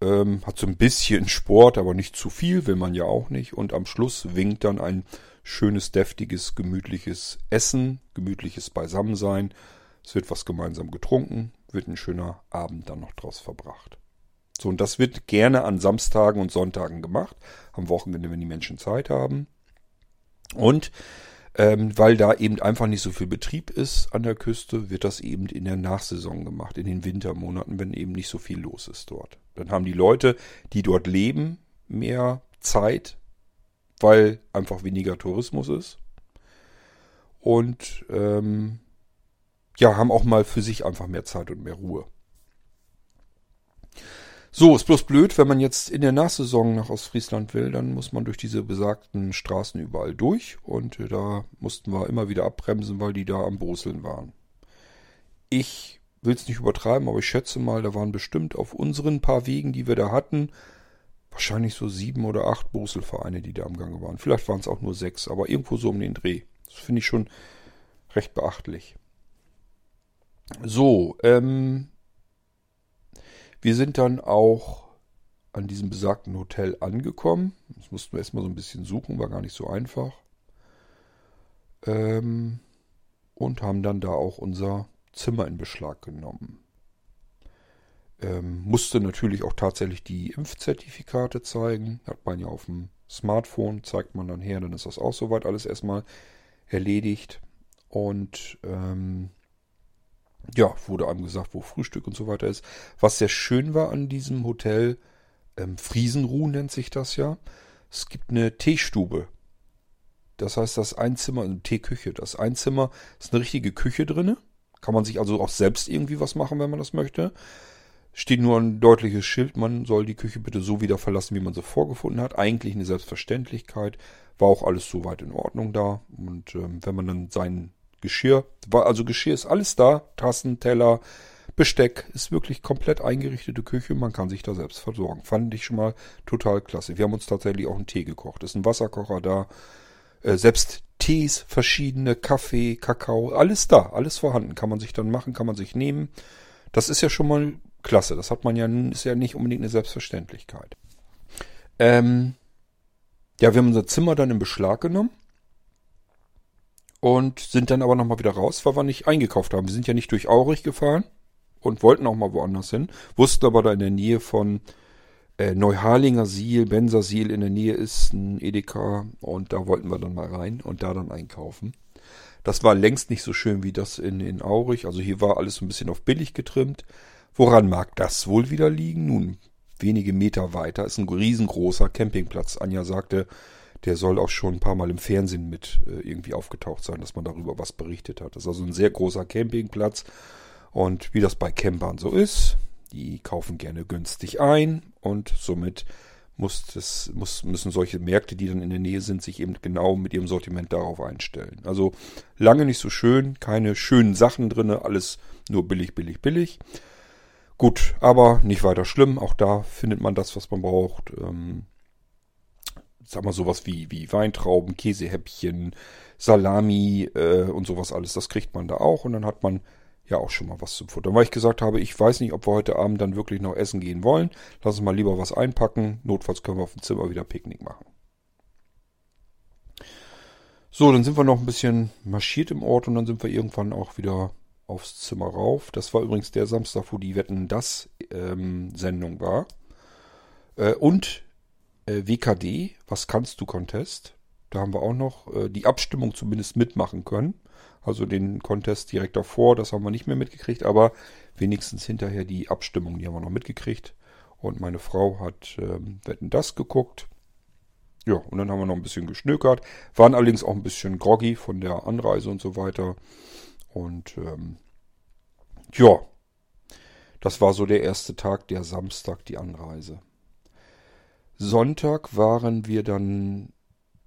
ähm, hat so ein bisschen Sport, aber nicht zu viel, will man ja auch nicht. Und am Schluss winkt dann ein schönes, deftiges, gemütliches Essen, gemütliches Beisammensein. Es wird was gemeinsam getrunken, wird ein schöner Abend dann noch draus verbracht. So, und das wird gerne an Samstagen und Sonntagen gemacht, am Wochenende, wenn die Menschen Zeit haben. Und ähm, weil da eben einfach nicht so viel Betrieb ist an der Küste, wird das eben in der Nachsaison gemacht, in den Wintermonaten, wenn eben nicht so viel los ist dort. Dann haben die Leute, die dort leben, mehr Zeit, weil einfach weniger Tourismus ist. Und ähm, ja, haben auch mal für sich einfach mehr Zeit und mehr Ruhe. So, ist bloß blöd, wenn man jetzt in der Nachsaison nach Ostfriesland will, dann muss man durch diese besagten Straßen überall durch und äh, da mussten wir immer wieder abbremsen, weil die da am Brüsseln waren. Ich will es nicht übertreiben, aber ich schätze mal, da waren bestimmt auf unseren paar Wegen, die wir da hatten, wahrscheinlich so sieben oder acht Brüsselvereine, die da am Gange waren. Vielleicht waren es auch nur sechs, aber irgendwo so um den Dreh. Das finde ich schon recht beachtlich. So, ähm, wir sind dann auch an diesem besagten Hotel angekommen. Das mussten wir erstmal so ein bisschen suchen, war gar nicht so einfach. Ähm, und haben dann da auch unser Zimmer in Beschlag genommen. Ähm, musste natürlich auch tatsächlich die Impfzertifikate zeigen. Hat man ja auf dem Smartphone, zeigt man dann her, dann ist das auch soweit alles erstmal erledigt. Und ähm, ja, wurde einem gesagt, wo Frühstück und so weiter ist. Was sehr schön war an diesem Hotel, ähm, Friesenruh nennt sich das ja. Es gibt eine Teestube. Das heißt, das Einzimmer, eine Teeküche, das Einzimmer ist eine richtige Küche drinne. Kann man sich also auch selbst irgendwie was machen, wenn man das möchte. Steht nur ein deutliches Schild, man soll die Küche bitte so wieder verlassen, wie man sie vorgefunden hat. Eigentlich eine Selbstverständlichkeit. War auch alles soweit in Ordnung da. Und ähm, wenn man dann sein Geschirr, war also Geschirr ist alles da, Tassen, Teller, Besteck, ist wirklich komplett eingerichtete Küche, man kann sich da selbst versorgen. Fand ich schon mal total klasse. Wir haben uns tatsächlich auch einen Tee gekocht. Ist ein Wasserkocher da, äh, selbst Tees, verschiedene Kaffee, Kakao, alles da, alles vorhanden. Kann man sich dann machen, kann man sich nehmen. Das ist ja schon mal klasse. Das hat man ja, ist ja nicht unbedingt eine Selbstverständlichkeit. Ähm, ja, wir haben unser Zimmer dann in Beschlag genommen und sind dann aber nochmal wieder raus, weil wir nicht eingekauft haben. Wir sind ja nicht durch Aurich gefahren und wollten auch mal woanders hin, wussten aber da in der Nähe von äh, Neuharlinger Siel, Bensersiel in der Nähe ist ein Edeka und da wollten wir dann mal rein und da dann einkaufen. Das war längst nicht so schön wie das in, in Aurich, also hier war alles ein bisschen auf billig getrimmt. Woran mag das wohl wieder liegen? Nun, wenige Meter weiter ist ein riesengroßer Campingplatz. Anja sagte, der soll auch schon ein paar Mal im Fernsehen mit äh, irgendwie aufgetaucht sein, dass man darüber was berichtet hat. Das ist also ein sehr großer Campingplatz. Und wie das bei Campern so ist, die kaufen gerne günstig ein und somit muss das, muss, müssen solche Märkte, die dann in der Nähe sind, sich eben genau mit ihrem Sortiment darauf einstellen. Also lange nicht so schön, keine schönen Sachen drin, alles nur billig, billig, billig. Gut, aber nicht weiter schlimm. Auch da findet man das, was man braucht. Ähm, sag mal sowas wie, wie Weintrauben, Käsehäppchen, Salami äh, und sowas alles. Das kriegt man da auch und dann hat man ja auch schon mal was zum Futtern. Weil ich gesagt habe, ich weiß nicht, ob wir heute Abend dann wirklich noch essen gehen wollen. Lass uns mal lieber was einpacken. Notfalls können wir auf dem Zimmer wieder Picknick machen. So, dann sind wir noch ein bisschen marschiert im Ort und dann sind wir irgendwann auch wieder aufs Zimmer rauf. Das war übrigens der Samstag, wo die Wetten das ähm, Sendung war. Äh, und äh, WKD, was kannst du Contest. Da haben wir auch noch äh, die Abstimmung zumindest mitmachen können. Also den Contest direkt davor, das haben wir nicht mehr mitgekriegt, aber wenigstens hinterher die Abstimmung, die haben wir noch mitgekriegt. Und meine Frau hat ähm, Wetten das geguckt. Ja, und dann haben wir noch ein bisschen geschnökert. Waren allerdings auch ein bisschen groggy von der Anreise und so weiter. Und ähm, ja, das war so der erste Tag, der Samstag, die Anreise. Sonntag waren wir dann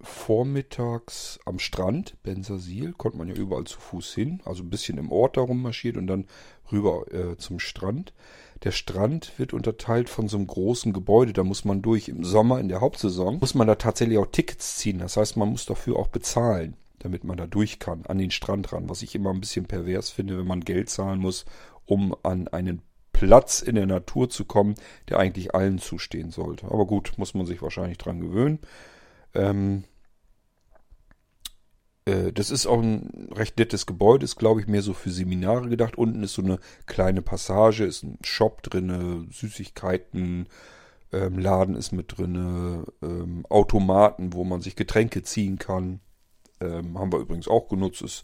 vormittags am Strand, Bensersiel, konnte man ja überall zu Fuß hin, also ein bisschen im Ort darum marschiert und dann rüber äh, zum Strand. Der Strand wird unterteilt von so einem großen Gebäude, da muss man durch. Im Sommer, in der Hauptsaison, muss man da tatsächlich auch Tickets ziehen. Das heißt, man muss dafür auch bezahlen, damit man da durch kann, an den Strand ran. Was ich immer ein bisschen pervers finde, wenn man Geld zahlen muss, um an einen Platz in der Natur zu kommen, der eigentlich allen zustehen sollte. Aber gut, muss man sich wahrscheinlich dran gewöhnen. Ähm, äh, das ist auch ein recht nettes Gebäude, ist glaube ich mehr so für Seminare gedacht. Unten ist so eine kleine Passage, ist ein Shop drin, Süßigkeiten, ähm, Laden ist mit drin, ähm, Automaten, wo man sich Getränke ziehen kann. Ähm, haben wir übrigens auch genutzt, ist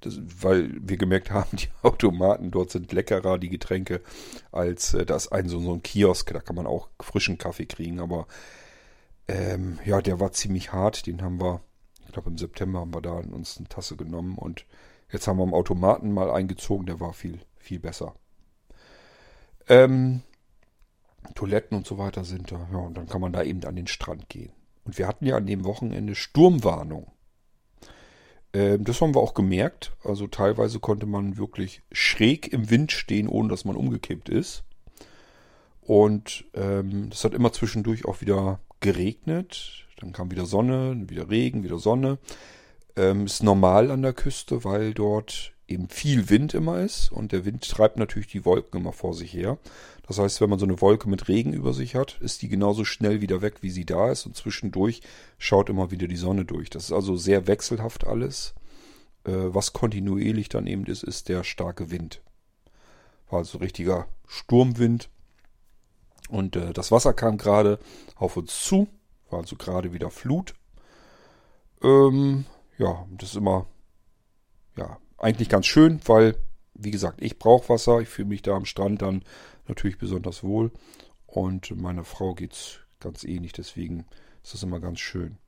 das, weil wir gemerkt haben, <laughs> die Automaten dort sind leckerer, die Getränke, als äh, da ist ein so, so ein Kiosk, da kann man auch frischen Kaffee kriegen, aber ähm, ja, der war ziemlich hart, den haben wir, ich glaube im September haben wir da uns eine Tasse genommen und jetzt haben wir am Automaten mal eingezogen, der war viel, viel besser. Ähm, Toiletten und so weiter sind da, ja, und dann kann man da eben an den Strand gehen. Und wir hatten ja an dem Wochenende Sturmwarnung. Ähm, das haben wir auch gemerkt. Also teilweise konnte man wirklich schräg im Wind stehen, ohne dass man umgekippt ist. Und ähm, das hat immer zwischendurch auch wieder geregnet. Dann kam wieder Sonne, wieder Regen, wieder Sonne. Ähm, ist normal an der Küste, weil dort eben viel Wind immer ist und der Wind treibt natürlich die Wolken immer vor sich her. Das heißt, wenn man so eine Wolke mit Regen über sich hat, ist die genauso schnell wieder weg, wie sie da ist und zwischendurch schaut immer wieder die Sonne durch. Das ist also sehr wechselhaft alles. Äh, was kontinuierlich dann eben ist, ist der starke Wind. War also richtiger Sturmwind. Und äh, das Wasser kam gerade auf uns zu. War also gerade wieder Flut. Ähm, ja, das ist immer ja, eigentlich ganz schön, weil, wie gesagt, ich brauche Wasser. Ich fühle mich da am Strand dann natürlich besonders wohl. Und meiner Frau geht's ganz ähnlich, deswegen ist das immer ganz schön.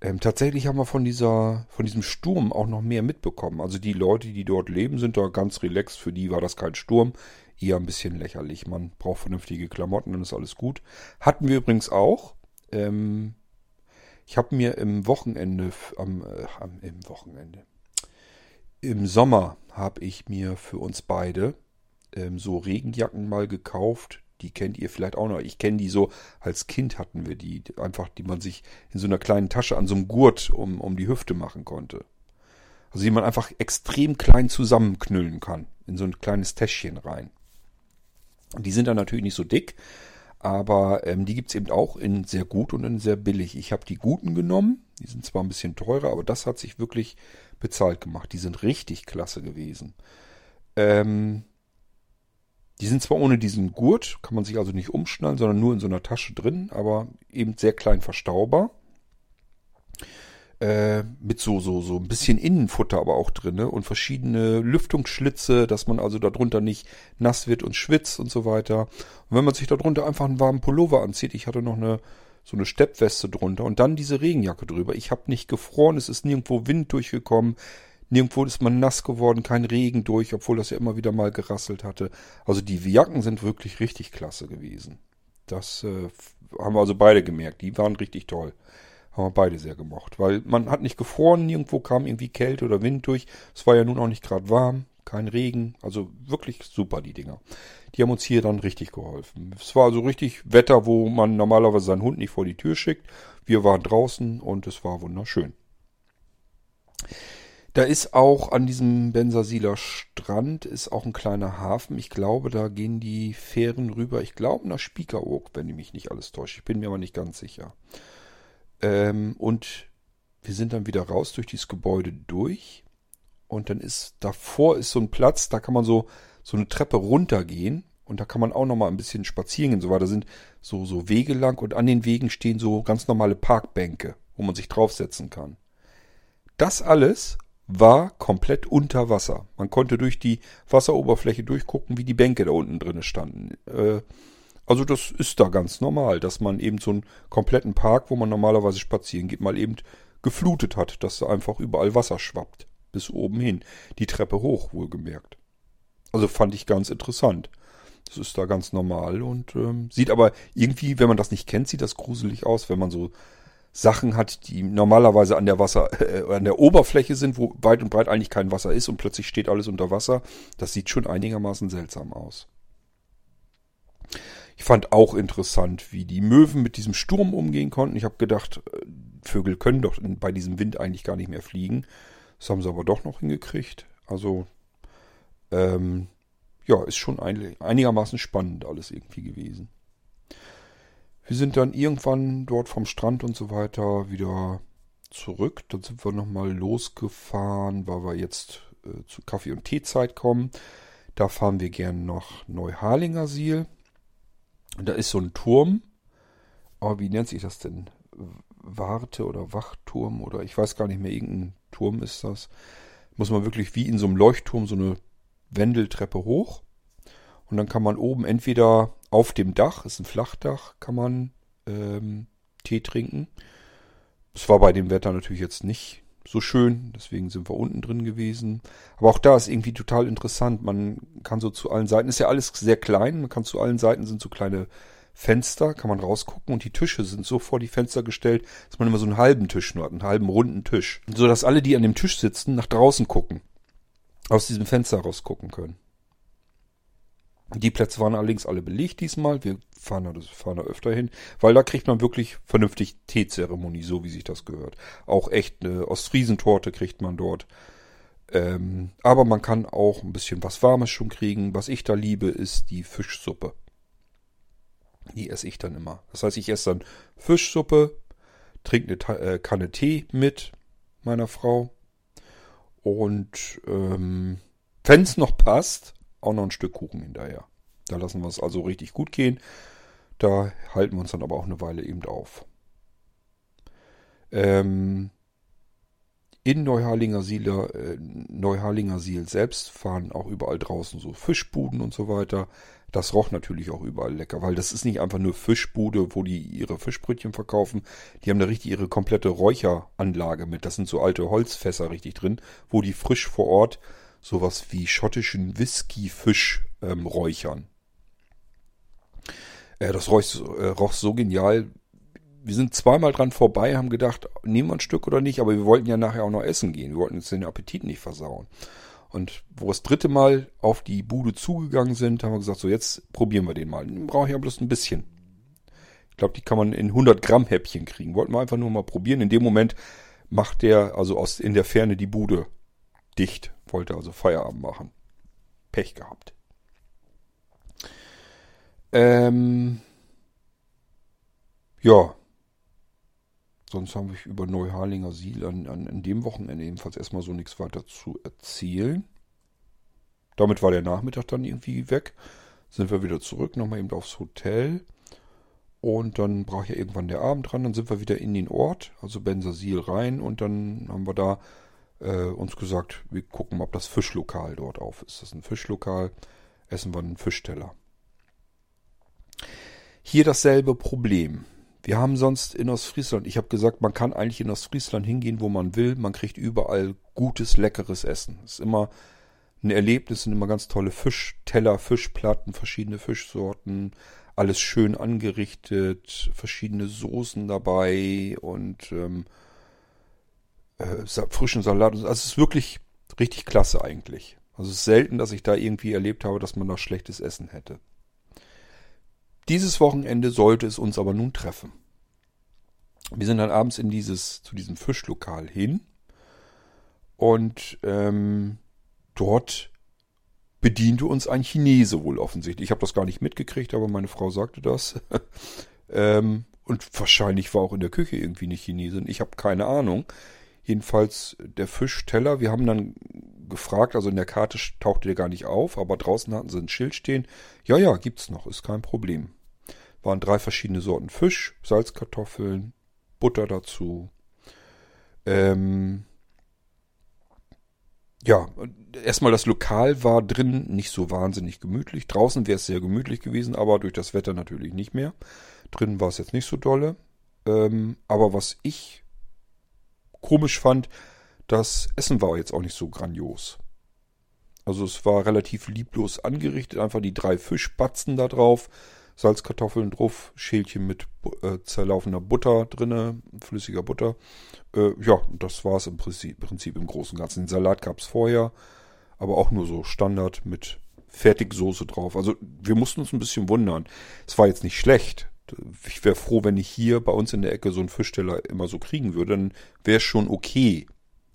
Ähm, tatsächlich haben wir von dieser, von diesem Sturm auch noch mehr mitbekommen. Also die Leute, die dort leben, sind da ganz relaxed. Für die war das kein Sturm. Eher ein bisschen lächerlich. Man braucht vernünftige Klamotten, dann ist alles gut. Hatten wir übrigens auch. Ähm, ich habe mir im Wochenende, am, äh, im Wochenende, im Sommer habe ich mir für uns beide ähm, so Regenjacken mal gekauft. Die kennt ihr vielleicht auch noch. Ich kenne die so, als Kind hatten wir die. Einfach, die man sich in so einer kleinen Tasche an so einem Gurt um, um die Hüfte machen konnte. Also die man einfach extrem klein zusammenknüllen kann. In so ein kleines Täschchen rein. Die sind dann natürlich nicht so dick, aber ähm, die gibt's eben auch in sehr gut und in sehr billig. Ich habe die guten genommen. Die sind zwar ein bisschen teurer, aber das hat sich wirklich bezahlt gemacht. Die sind richtig klasse gewesen. Ähm, die sind zwar ohne diesen Gurt, kann man sich also nicht umschnallen, sondern nur in so einer Tasche drin, aber eben sehr klein verstaubar. Äh, mit so, so, so ein bisschen Innenfutter aber auch drin und verschiedene Lüftungsschlitze, dass man also darunter nicht nass wird und schwitzt und so weiter. Und wenn man sich darunter einfach einen warmen Pullover anzieht, ich hatte noch eine so eine Steppweste drunter und dann diese Regenjacke drüber. Ich habe nicht gefroren, es ist nirgendwo Wind durchgekommen, nirgendwo ist man nass geworden, kein Regen durch, obwohl das ja immer wieder mal gerasselt hatte. Also die Jacken sind wirklich richtig klasse gewesen. Das äh, haben wir also beide gemerkt. Die waren richtig toll. Haben wir beide sehr gemocht. Weil man hat nicht gefroren, nirgendwo kam irgendwie Kälte oder Wind durch. Es war ja nun auch nicht gerade warm, kein Regen. Also wirklich super, die Dinger. Die haben uns hier dann richtig geholfen. Es war also richtig Wetter, wo man normalerweise seinen Hund nicht vor die Tür schickt. Wir waren draußen und es war wunderschön. Da ist auch an diesem Bensasiler Strand ist auch ein kleiner Hafen. Ich glaube, da gehen die Fähren rüber. Ich glaube nach Spiekeroog, wenn ich mich nicht alles täusche. Ich bin mir aber nicht ganz sicher. Ähm, und wir sind dann wieder raus durch dieses Gebäude durch. Und dann ist davor ist so ein Platz, da kann man so so eine Treppe runtergehen und da kann man auch noch mal ein bisschen spazieren gehen. So weiter sind so so Wege lang und an den Wegen stehen so ganz normale Parkbänke, wo man sich draufsetzen kann. Das alles war komplett unter Wasser. Man konnte durch die Wasseroberfläche durchgucken, wie die Bänke da unten drin standen. Äh, also das ist da ganz normal, dass man eben so einen kompletten Park, wo man normalerweise spazieren geht, mal eben geflutet hat, dass da einfach überall Wasser schwappt. Bis oben hin. Die Treppe hoch, wohlgemerkt. Also fand ich ganz interessant. Das ist da ganz normal und ähm, sieht aber irgendwie, wenn man das nicht kennt, sieht das gruselig aus, wenn man so Sachen hat, die normalerweise an der Wasser, <laughs> äh, an der Oberfläche sind, wo weit und breit eigentlich kein Wasser ist und plötzlich steht alles unter Wasser. Das sieht schon einigermaßen seltsam aus. Ich fand auch interessant, wie die Möwen mit diesem Sturm umgehen konnten. Ich habe gedacht, äh, Vögel können doch bei diesem Wind eigentlich gar nicht mehr fliegen. Das haben sie aber doch noch hingekriegt. Also, ähm, ja, ist schon ein, einigermaßen spannend alles irgendwie gewesen. Wir sind dann irgendwann dort vom Strand und so weiter wieder zurück. Dann sind wir nochmal losgefahren, weil wir jetzt äh, zu Kaffee- und Teezeit kommen. Da fahren wir gern nach Neuharlingersiel. Und da ist so ein Turm. Aber wie nennt sich das denn? Warte- oder Wachturm oder ich weiß gar nicht mehr, irgendein Turm ist das. Muss man wirklich wie in so einem Leuchtturm so eine Wendeltreppe hoch. Und dann kann man oben entweder auf dem Dach, ist ein Flachdach, kann man ähm, Tee trinken. Es war bei dem Wetter natürlich jetzt nicht so schön, deswegen sind wir unten drin gewesen. Aber auch da ist irgendwie total interessant. Man kann so zu allen Seiten, ist ja alles sehr klein, man kann zu allen Seiten sind so kleine Fenster, kann man rausgucken und die Tische sind so vor die Fenster gestellt, dass man immer so einen halben Tisch nur hat, einen halben runden Tisch. So dass alle, die an dem Tisch sitzen, nach draußen gucken. Aus diesem Fenster rausgucken können. Die Plätze waren allerdings alle belegt diesmal. Wir fahren da, fahren da öfter hin, weil da kriegt man wirklich vernünftig Teezeremonie, so wie sich das gehört. Auch echt eine Ostfriesentorte kriegt man dort. Ähm, aber man kann auch ein bisschen was Warmes schon kriegen. Was ich da liebe, ist die Fischsuppe. Die esse ich dann immer. Das heißt, ich esse dann Fischsuppe, trinke eine äh, Kanne Tee mit meiner Frau. Und ähm, wenn es noch passt, auch noch ein Stück Kuchen hinterher. Da lassen wir es also richtig gut gehen. Da halten wir uns dann aber auch eine Weile eben auf. Ähm, in Neuharlinger Siel, äh, Neuharlinger Siel selbst fahren auch überall draußen so Fischbuden und so weiter. Das roch natürlich auch überall lecker, weil das ist nicht einfach nur Fischbude, wo die ihre Fischbrötchen verkaufen. Die haben da richtig ihre komplette Räucheranlage mit. Das sind so alte Holzfässer richtig drin, wo die frisch vor Ort sowas wie schottischen Whisky-Fisch ähm, räuchern. Äh, das roch, äh, roch so genial. Wir sind zweimal dran vorbei, haben gedacht, nehmen wir ein Stück oder nicht, aber wir wollten ja nachher auch noch essen gehen. Wir wollten uns den Appetit nicht versauen. Und wo wir das dritte Mal auf die Bude zugegangen sind, haben wir gesagt, so jetzt probieren wir den mal. Den brauche ich ja bloß ein bisschen. Ich glaube, die kann man in 100 Gramm Häppchen kriegen. Wollten wir einfach nur mal probieren. In dem Moment macht der also aus in der Ferne die Bude dicht. Wollte also Feierabend machen. Pech gehabt. Ähm, ja, Sonst habe ich über Neuharlinger Siel an, an, an dem Wochenende ebenfalls erstmal so nichts weiter zu erzählen. Damit war der Nachmittag dann irgendwie weg. Sind wir wieder zurück, nochmal eben aufs Hotel. Und dann brach ja irgendwann der Abend dran. Dann sind wir wieder in den Ort, also Bensersiel rein. Und dann haben wir da äh, uns gesagt, wir gucken mal, ob das Fischlokal dort auf ist. Das ist ein Fischlokal. Essen wir einen Fischteller. Hier dasselbe Problem. Wir haben sonst in Ostfriesland, ich habe gesagt, man kann eigentlich in Ostfriesland hingehen, wo man will. Man kriegt überall gutes, leckeres Essen. Es ist immer ein Erlebnis, sind immer ganz tolle Fischteller, Fischplatten, verschiedene Fischsorten, alles schön angerichtet, verschiedene Soßen dabei und ähm, äh, frischen Salat. Also es ist wirklich richtig klasse eigentlich. Also es ist selten, dass ich da irgendwie erlebt habe, dass man da schlechtes Essen hätte. Dieses Wochenende sollte es uns aber nun treffen. Wir sind dann abends in dieses, zu diesem Fischlokal hin und ähm, dort bediente uns ein Chinese wohl offensichtlich. Ich habe das gar nicht mitgekriegt, aber meine Frau sagte das. <laughs> ähm, und wahrscheinlich war auch in der Küche irgendwie eine Chinesin. Ich habe keine Ahnung. Jedenfalls der Fischteller. Wir haben dann gefragt, also in der Karte tauchte der gar nicht auf, aber draußen hatten sie ein Schild stehen. Ja, ja, gibt's noch, ist kein Problem. Waren drei verschiedene Sorten Fisch, Salzkartoffeln, Butter dazu. Ähm, ja, erstmal das Lokal war drin nicht so wahnsinnig gemütlich. Draußen wäre es sehr gemütlich gewesen, aber durch das Wetter natürlich nicht mehr. Drinnen war es jetzt nicht so dolle. Ähm, aber was ich komisch fand, das Essen war jetzt auch nicht so grandios. Also es war relativ lieblos angerichtet, einfach die drei Fischbatzen da drauf, Salzkartoffeln drauf, Schälchen mit äh, zerlaufener Butter drinne, flüssiger Butter. Äh, ja, das war es im Prinzip, Prinzip im Großen und Ganzen. Den Salat gab es vorher, aber auch nur so Standard mit Fertigsoße drauf. Also wir mussten uns ein bisschen wundern. Es war jetzt nicht schlecht. Ich wäre froh, wenn ich hier bei uns in der Ecke so einen Fischteller immer so kriegen würde. Dann wäre es schon okay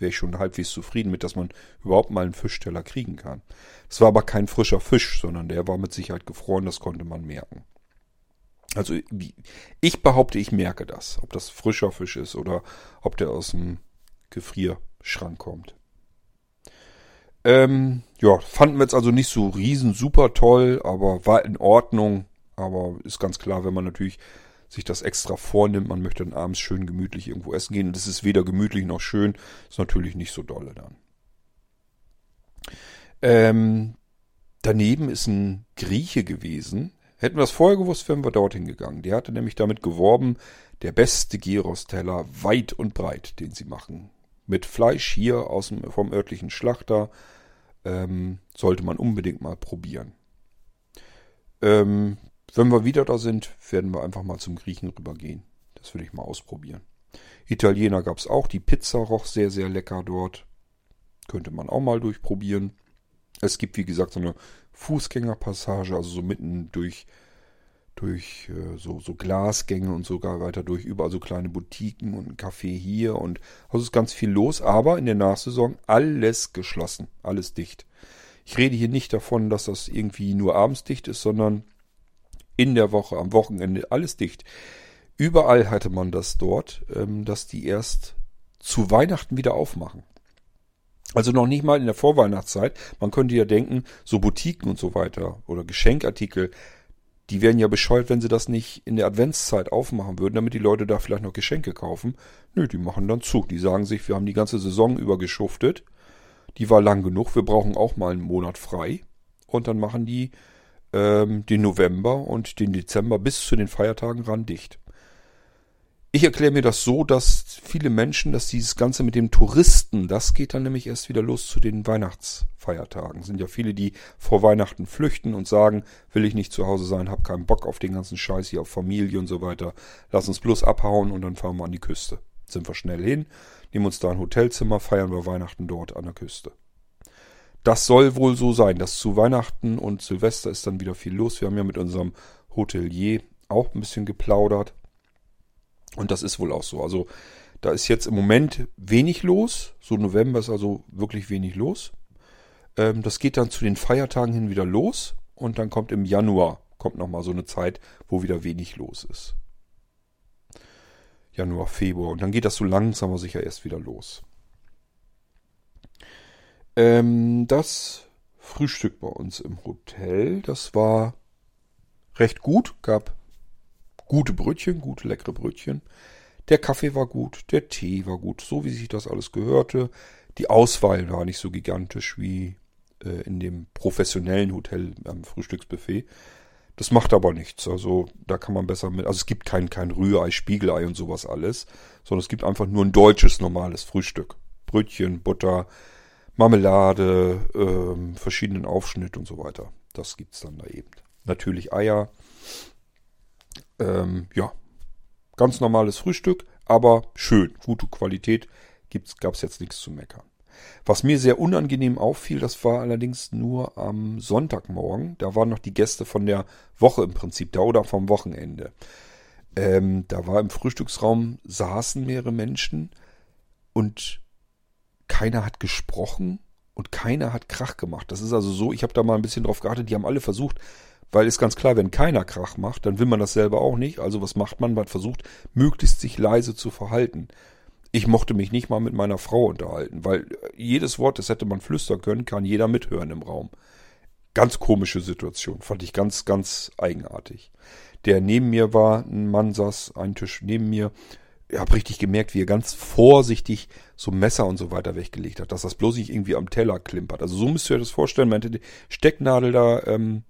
wäre ich schon halbwegs zufrieden mit, dass man überhaupt mal einen Fischteller kriegen kann. Es war aber kein frischer Fisch, sondern der war mit Sicherheit gefroren, das konnte man merken. Also ich behaupte, ich merke das, ob das frischer Fisch ist oder ob der aus dem Gefrierschrank kommt. Ähm, ja, fanden wir jetzt also nicht so riesen super toll, aber war in Ordnung. Aber ist ganz klar, wenn man natürlich sich das extra vornimmt, man möchte dann abends schön gemütlich irgendwo essen gehen. Und das ist weder gemütlich noch schön, ist natürlich nicht so dolle dann. Ähm, daneben ist ein Grieche gewesen. Hätten wir das vorher gewusst, wären wir dorthin gegangen. Der hatte nämlich damit geworben, der beste Gyros-Teller weit und breit, den sie machen. Mit Fleisch hier aus dem, vom örtlichen Schlachter. Ähm, sollte man unbedingt mal probieren. Ähm, wenn wir wieder da sind, werden wir einfach mal zum Griechen rübergehen. Das würde ich mal ausprobieren. Italiener gab es auch. Die Pizza roch sehr, sehr lecker dort. Könnte man auch mal durchprobieren. Es gibt, wie gesagt, so eine Fußgängerpassage, also so mitten durch, durch äh, so, so Glasgänge und sogar weiter durch, überall so kleine Boutiquen und ein Café hier und also ist ganz viel los, aber in der Nachsaison alles geschlossen, alles dicht. Ich rede hier nicht davon, dass das irgendwie nur abends dicht ist, sondern in der Woche, am Wochenende, alles dicht. Überall hatte man das dort, ähm, dass die erst zu Weihnachten wieder aufmachen. Also noch nicht mal in der Vorweihnachtszeit. Man könnte ja denken, so Boutiquen und so weiter oder Geschenkartikel, die wären ja bescheuert, wenn sie das nicht in der Adventszeit aufmachen würden, damit die Leute da vielleicht noch Geschenke kaufen. Nö, die machen dann zu. Die sagen sich, wir haben die ganze Saison über geschuftet. Die war lang genug, wir brauchen auch mal einen Monat frei. Und dann machen die ähm, den November und den Dezember bis zu den Feiertagen ran dicht. Ich erkläre mir das so, dass viele Menschen, dass dieses Ganze mit dem Touristen, das geht dann nämlich erst wieder los zu den Weihnachtsfeiertagen. Es sind ja viele, die vor Weihnachten flüchten und sagen, will ich nicht zu Hause sein, hab keinen Bock auf den ganzen Scheiß hier, auf Familie und so weiter. Lass uns bloß abhauen und dann fahren wir an die Küste. Sind wir schnell hin, nehmen uns da ein Hotelzimmer, feiern wir Weihnachten dort an der Küste. Das soll wohl so sein, dass zu Weihnachten und Silvester ist dann wieder viel los. Wir haben ja mit unserem Hotelier auch ein bisschen geplaudert. Und das ist wohl auch so. Also da ist jetzt im Moment wenig los. So November ist also wirklich wenig los. Ähm, das geht dann zu den Feiertagen hin wieder los. Und dann kommt im Januar, kommt nochmal so eine Zeit, wo wieder wenig los ist. Januar, Februar. Und dann geht das so langsam aber sicher erst wieder los. Ähm, das Frühstück bei uns im Hotel, das war recht gut. Gab gute Brötchen, gute leckere Brötchen. Der Kaffee war gut, der Tee war gut, so wie sich das alles gehörte. Die Auswahl war nicht so gigantisch wie äh, in dem professionellen Hotel am Frühstücksbuffet. Das macht aber nichts. Also da kann man besser mit. Also es gibt kein, kein Rührei, Spiegelei und sowas alles, sondern es gibt einfach nur ein deutsches normales Frühstück. Brötchen, Butter, Marmelade, ähm, verschiedenen Aufschnitt und so weiter. Das gibt's dann da eben. Natürlich Eier, ähm, ja, ganz normales Frühstück, aber schön, gute Qualität, gab es jetzt nichts zu meckern. Was mir sehr unangenehm auffiel, das war allerdings nur am Sonntagmorgen. Da waren noch die Gäste von der Woche im Prinzip da oder vom Wochenende. Ähm, da war im Frühstücksraum, saßen mehrere Menschen und keiner hat gesprochen und keiner hat Krach gemacht. Das ist also so, ich habe da mal ein bisschen drauf geachtet, die haben alle versucht, weil ist ganz klar, wenn keiner Krach macht, dann will man das selber auch nicht. Also was macht man? Man versucht, möglichst sich leise zu verhalten. Ich mochte mich nicht mal mit meiner Frau unterhalten, weil jedes Wort, das hätte man flüstern können, kann jeder mithören im Raum. Ganz komische Situation, fand ich ganz, ganz eigenartig. Der neben mir war, ein Mann saß einen Tisch neben mir. Ich habe richtig gemerkt, wie er ganz vorsichtig so Messer und so weiter weggelegt hat, dass das bloß nicht irgendwie am Teller klimpert. Also so müsst ihr euch das vorstellen, man hätte die Stecknadel da ähm,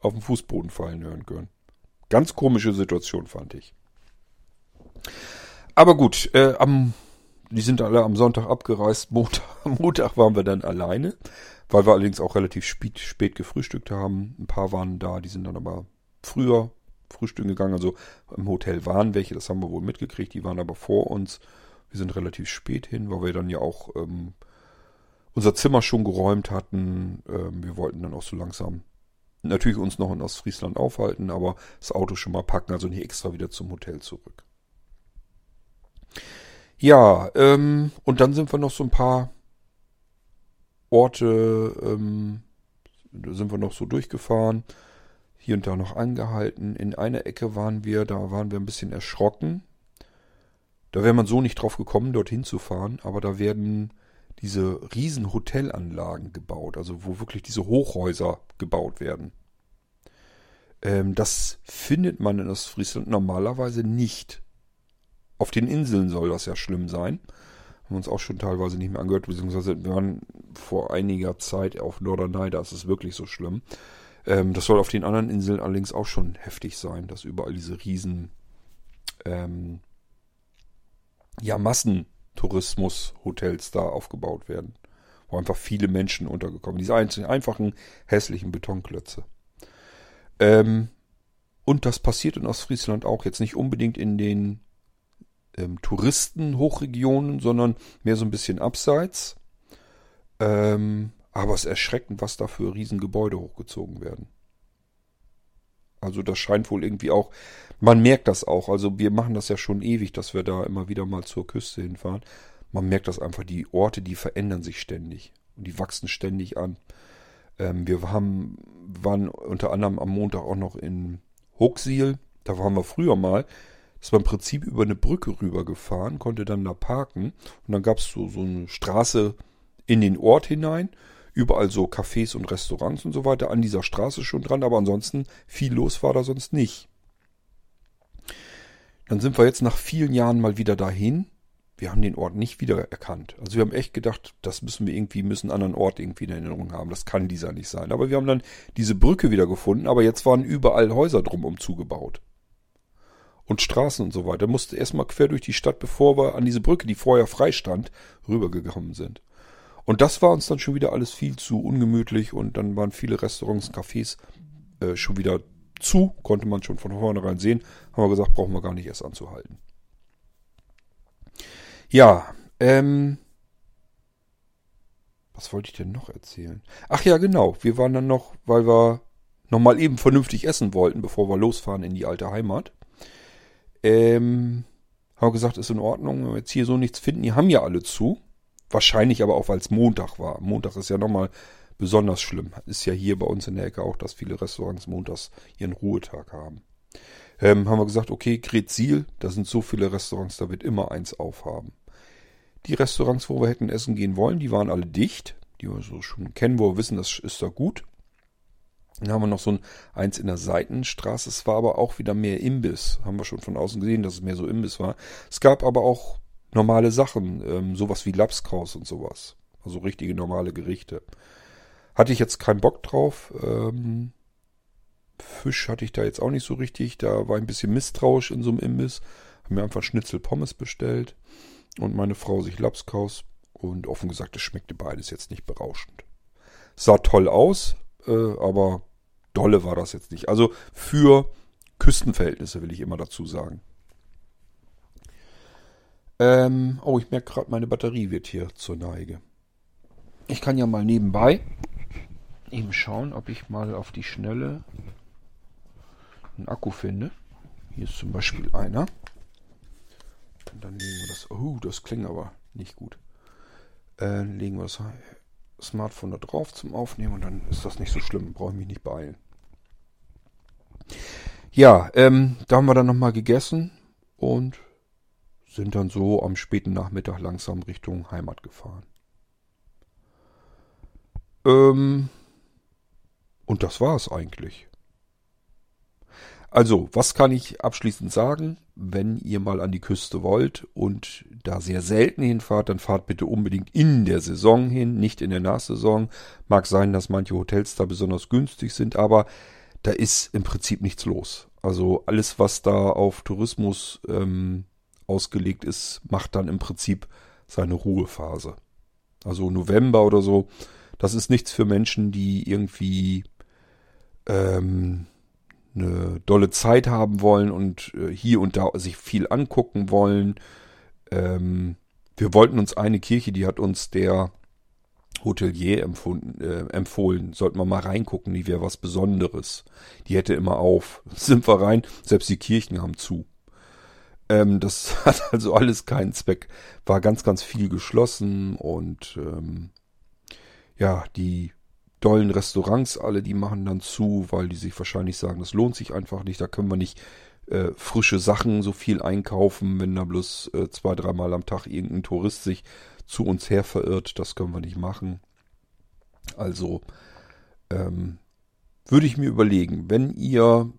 auf den Fußboden fallen hören können. Ganz komische Situation fand ich. Aber gut, äh, am, die sind alle am Sonntag abgereist. <laughs> Montag, Montag waren wir dann alleine, weil wir allerdings auch relativ spät, spät gefrühstückt haben. Ein paar waren da, die sind dann aber früher frühstücken gegangen. Also im Hotel waren welche, das haben wir wohl mitgekriegt. Die waren aber vor uns. Wir sind relativ spät hin, weil wir dann ja auch ähm, unser Zimmer schon geräumt hatten. Ähm, wir wollten dann auch so langsam natürlich uns noch in Ostfriesland aufhalten, aber das Auto schon mal packen, also nicht extra wieder zum Hotel zurück. Ja, ähm, und dann sind wir noch so ein paar Orte, ähm, sind wir noch so durchgefahren, hier und da noch angehalten. In einer Ecke waren wir, da waren wir ein bisschen erschrocken. Da wäre man so nicht drauf gekommen, dorthin zu fahren, aber da werden diese riesen Hotelanlagen gebaut, also wo wirklich diese Hochhäuser gebaut werden. Ähm, das findet man in Ostfriesland normalerweise nicht. Auf den Inseln soll das ja schlimm sein. Haben wir uns auch schon teilweise nicht mehr angehört, beziehungsweise wir waren vor einiger Zeit auf Norderney, da ist es wirklich so schlimm. Ähm, das soll auf den anderen Inseln allerdings auch schon heftig sein, dass überall diese riesen ähm, ja, Massen Tourismus-Hotels da aufgebaut werden, wo einfach viele Menschen untergekommen Diese einfachen, hässlichen Betonklötze. Ähm, und das passiert in Ostfriesland auch. Jetzt nicht unbedingt in den ähm, Touristenhochregionen, sondern mehr so ein bisschen abseits. Ähm, aber es ist erschreckend, was da für Riesengebäude hochgezogen werden. Also das scheint wohl irgendwie auch, man merkt das auch. Also wir machen das ja schon ewig, dass wir da immer wieder mal zur Küste hinfahren. Man merkt das einfach, die Orte, die verändern sich ständig. Und die wachsen ständig an. Ähm, wir haben, waren unter anderem am Montag auch noch in Hochsiel. Da waren wir früher mal. Das war im Prinzip über eine Brücke rübergefahren, konnte dann da parken. Und dann gab es so, so eine Straße in den Ort hinein. Überall so Cafés und Restaurants und so weiter an dieser Straße schon dran, aber ansonsten viel los war da sonst nicht. Dann sind wir jetzt nach vielen Jahren mal wieder dahin. Wir haben den Ort nicht wiedererkannt. Also wir haben echt gedacht, das müssen wir irgendwie, müssen einen anderen Ort irgendwie in Erinnerung haben. Das kann dieser nicht sein. Aber wir haben dann diese Brücke wieder gefunden, aber jetzt waren überall Häuser drumherum zugebaut. Und Straßen und so weiter. Musste erstmal quer durch die Stadt, bevor wir an diese Brücke, die vorher frei stand, rübergekommen sind. Und das war uns dann schon wieder alles viel zu ungemütlich und dann waren viele Restaurants, Cafés äh, schon wieder zu, konnte man schon von vornherein sehen. Haben wir gesagt, brauchen wir gar nicht erst anzuhalten. Ja, ähm, was wollte ich denn noch erzählen? Ach ja, genau. Wir waren dann noch, weil wir nochmal eben vernünftig essen wollten, bevor wir losfahren in die alte Heimat. Ähm, haben wir gesagt, ist in Ordnung, wenn wir jetzt hier so nichts finden. Die haben ja alle zu. Wahrscheinlich aber auch, weil es Montag war. Montag ist ja nochmal besonders schlimm. Ist ja hier bei uns in der Ecke auch, dass viele Restaurants montags ihren Ruhetag haben. Ähm, haben wir gesagt, okay, Grezil, da sind so viele Restaurants, da wird immer eins aufhaben. Die Restaurants, wo wir hätten essen gehen wollen, die waren alle dicht. Die wir so schon kennen, wo wir wissen, das ist da gut. Dann haben wir noch so ein eins in der Seitenstraße. Es war aber auch wieder mehr Imbiss. Haben wir schon von außen gesehen, dass es mehr so Imbiss war. Es gab aber auch normale Sachen, ähm, sowas wie Lapskaus und sowas. Also richtige normale Gerichte. Hatte ich jetzt keinen Bock drauf. Ähm, Fisch hatte ich da jetzt auch nicht so richtig. Da war ein bisschen misstrauisch in so einem Imbiss. Haben mir einfach Schnitzel Pommes bestellt. Und meine Frau sich Lapskaus. Und offen gesagt, es schmeckte beides jetzt nicht berauschend. Sah toll aus, äh, aber dolle war das jetzt nicht. Also für Küstenverhältnisse will ich immer dazu sagen. Ähm, oh, ich merke gerade, meine Batterie wird hier zur Neige. Ich kann ja mal nebenbei eben schauen, ob ich mal auf die Schnelle einen Akku finde. Hier ist zum Beispiel einer. Und dann legen wir das. Oh, das klingt aber nicht gut. Äh, legen wir das Smartphone da drauf zum Aufnehmen und dann ist das nicht so schlimm. Brauche ich mich nicht beeilen. Ja, ähm, da haben wir dann nochmal gegessen und sind dann so am späten Nachmittag langsam Richtung Heimat gefahren. Ähm, und das war es eigentlich. Also, was kann ich abschließend sagen? Wenn ihr mal an die Küste wollt und da sehr selten hinfahrt, dann fahrt bitte unbedingt in der Saison hin, nicht in der Nachsaison. Mag sein, dass manche Hotels da besonders günstig sind, aber da ist im Prinzip nichts los. Also alles, was da auf Tourismus ähm, ausgelegt ist, macht dann im Prinzip seine Ruhephase. Also November oder so, das ist nichts für Menschen, die irgendwie ähm, eine dolle Zeit haben wollen und äh, hier und da sich viel angucken wollen. Ähm, wir wollten uns eine Kirche, die hat uns der Hotelier äh, empfohlen. Sollten wir mal reingucken, die wäre was Besonderes. Die hätte immer auf. <laughs> Sind wir rein, selbst die Kirchen haben zu. Ähm, das <laughs> hat also alles keinen Zweck. War ganz, ganz viel geschlossen und ähm, ja, die dollen Restaurants alle, die machen dann zu, weil die sich wahrscheinlich sagen, das lohnt sich einfach nicht. Da können wir nicht äh, frische Sachen so viel einkaufen, wenn da bloß äh, zwei, dreimal am Tag irgendein Tourist sich zu uns her verirrt. Das können wir nicht machen. Also ähm, würde ich mir überlegen, wenn ihr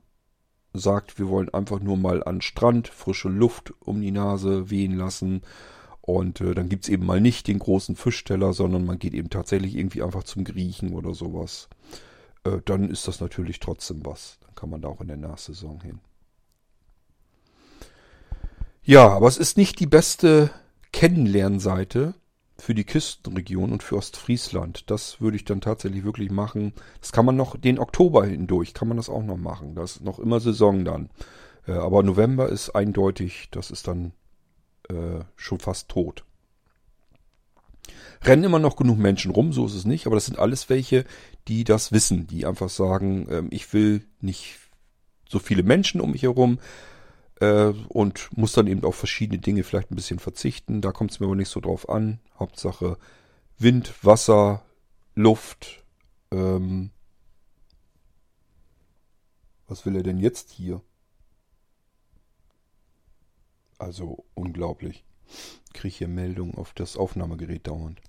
sagt, wir wollen einfach nur mal an Strand frische Luft um die Nase wehen lassen. Und äh, dann gibt's eben mal nicht den großen Fischteller, sondern man geht eben tatsächlich irgendwie einfach zum Griechen oder sowas. Äh, dann ist das natürlich trotzdem was. Dann kann man da auch in der Nachsaison hin. Ja, aber es ist nicht die beste Kennenlernseite für die Küstenregion und für Ostfriesland. Das würde ich dann tatsächlich wirklich machen. Das kann man noch, den Oktober hindurch kann man das auch noch machen. Das ist noch immer Saison dann. Äh, aber November ist eindeutig, das ist dann äh, schon fast tot. Rennen immer noch genug Menschen rum, so ist es nicht, aber das sind alles welche, die das wissen, die einfach sagen, ähm, ich will nicht so viele Menschen um mich herum äh, und muss dann eben auf verschiedene Dinge vielleicht ein bisschen verzichten. Da kommt es mir aber nicht so drauf an. Hauptsache Wind, Wasser, Luft. Ähm was will er denn jetzt hier? Also unglaublich. Ich kriege hier Meldungen auf das Aufnahmegerät dauernd.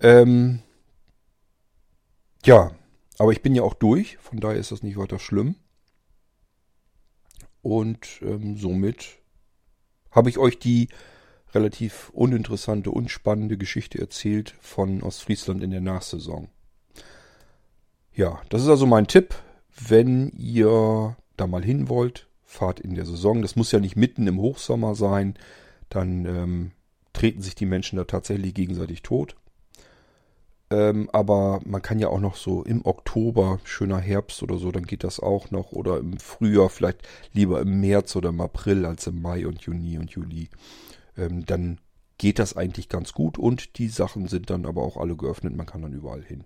Ähm ja, aber ich bin ja auch durch, von daher ist das nicht weiter schlimm. Und ähm, somit habe ich euch die relativ uninteressante, unspannende Geschichte erzählt von Ostfriesland in der Nachsaison. Ja, das ist also mein Tipp. Wenn ihr da mal hin wollt, fahrt in der Saison. Das muss ja nicht mitten im Hochsommer sein. Dann ähm, treten sich die Menschen da tatsächlich gegenseitig tot. Ähm, aber man kann ja auch noch so im Oktober, schöner Herbst oder so, dann geht das auch noch. Oder im Frühjahr, vielleicht lieber im März oder im April als im Mai und Juni und Juli. Ähm, dann geht das eigentlich ganz gut und die Sachen sind dann aber auch alle geöffnet. Man kann dann überall hin.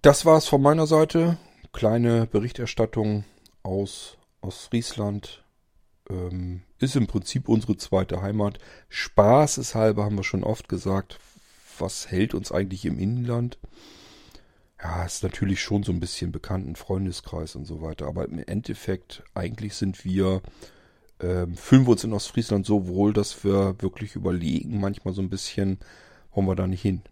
Das war es von meiner Seite. Kleine Berichterstattung aus, aus Friesland. Ähm, ist im Prinzip unsere zweite Heimat. Spaßeshalber haben wir schon oft gesagt, was hält uns eigentlich im Inland? Ja, ist natürlich schon so ein bisschen bekannten Freundeskreis und so weiter. Aber im Endeffekt, eigentlich sind wir, ähm, fühlen wir uns in Ostfriesland so wohl, dass wir wirklich überlegen, manchmal so ein bisschen, wollen wir da nicht hin.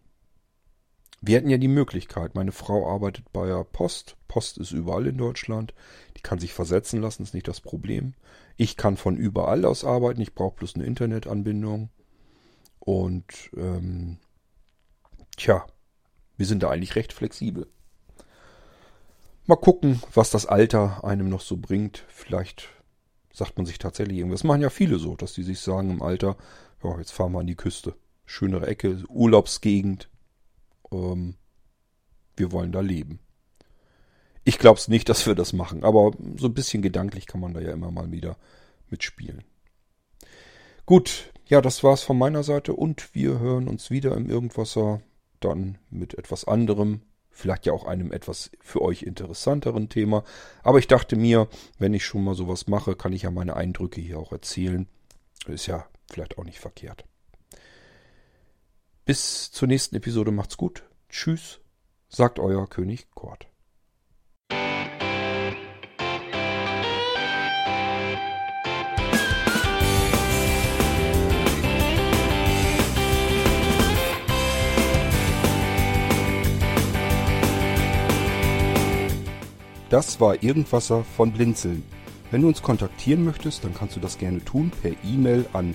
Wir hätten ja die Möglichkeit. Meine Frau arbeitet bei der Post. Post ist überall in Deutschland. Die kann sich versetzen lassen, ist nicht das Problem. Ich kann von überall aus arbeiten. Ich brauche bloß eine Internetanbindung. Und ähm, tja, wir sind da eigentlich recht flexibel. Mal gucken, was das Alter einem noch so bringt. Vielleicht sagt man sich tatsächlich irgendwas. Machen ja viele so, dass die sich sagen im Alter, ja, jetzt fahren wir an die Küste. Schönere Ecke, Urlaubsgegend ähm, wir wollen da leben. Ich glaube es nicht, dass wir das machen, aber so ein bisschen gedanklich kann man da ja immer mal wieder mitspielen. Gut, ja, das war's von meiner Seite und wir hören uns wieder im Irgendwasser, dann mit etwas anderem, vielleicht ja auch einem etwas für euch interessanteren Thema. Aber ich dachte mir, wenn ich schon mal sowas mache, kann ich ja meine Eindrücke hier auch erzählen. Ist ja vielleicht auch nicht verkehrt. Bis zur nächsten Episode macht's gut. Tschüss, sagt euer König Kort. Das war Irgendwasser von Blinzeln. Wenn du uns kontaktieren möchtest, dann kannst du das gerne tun per E-Mail an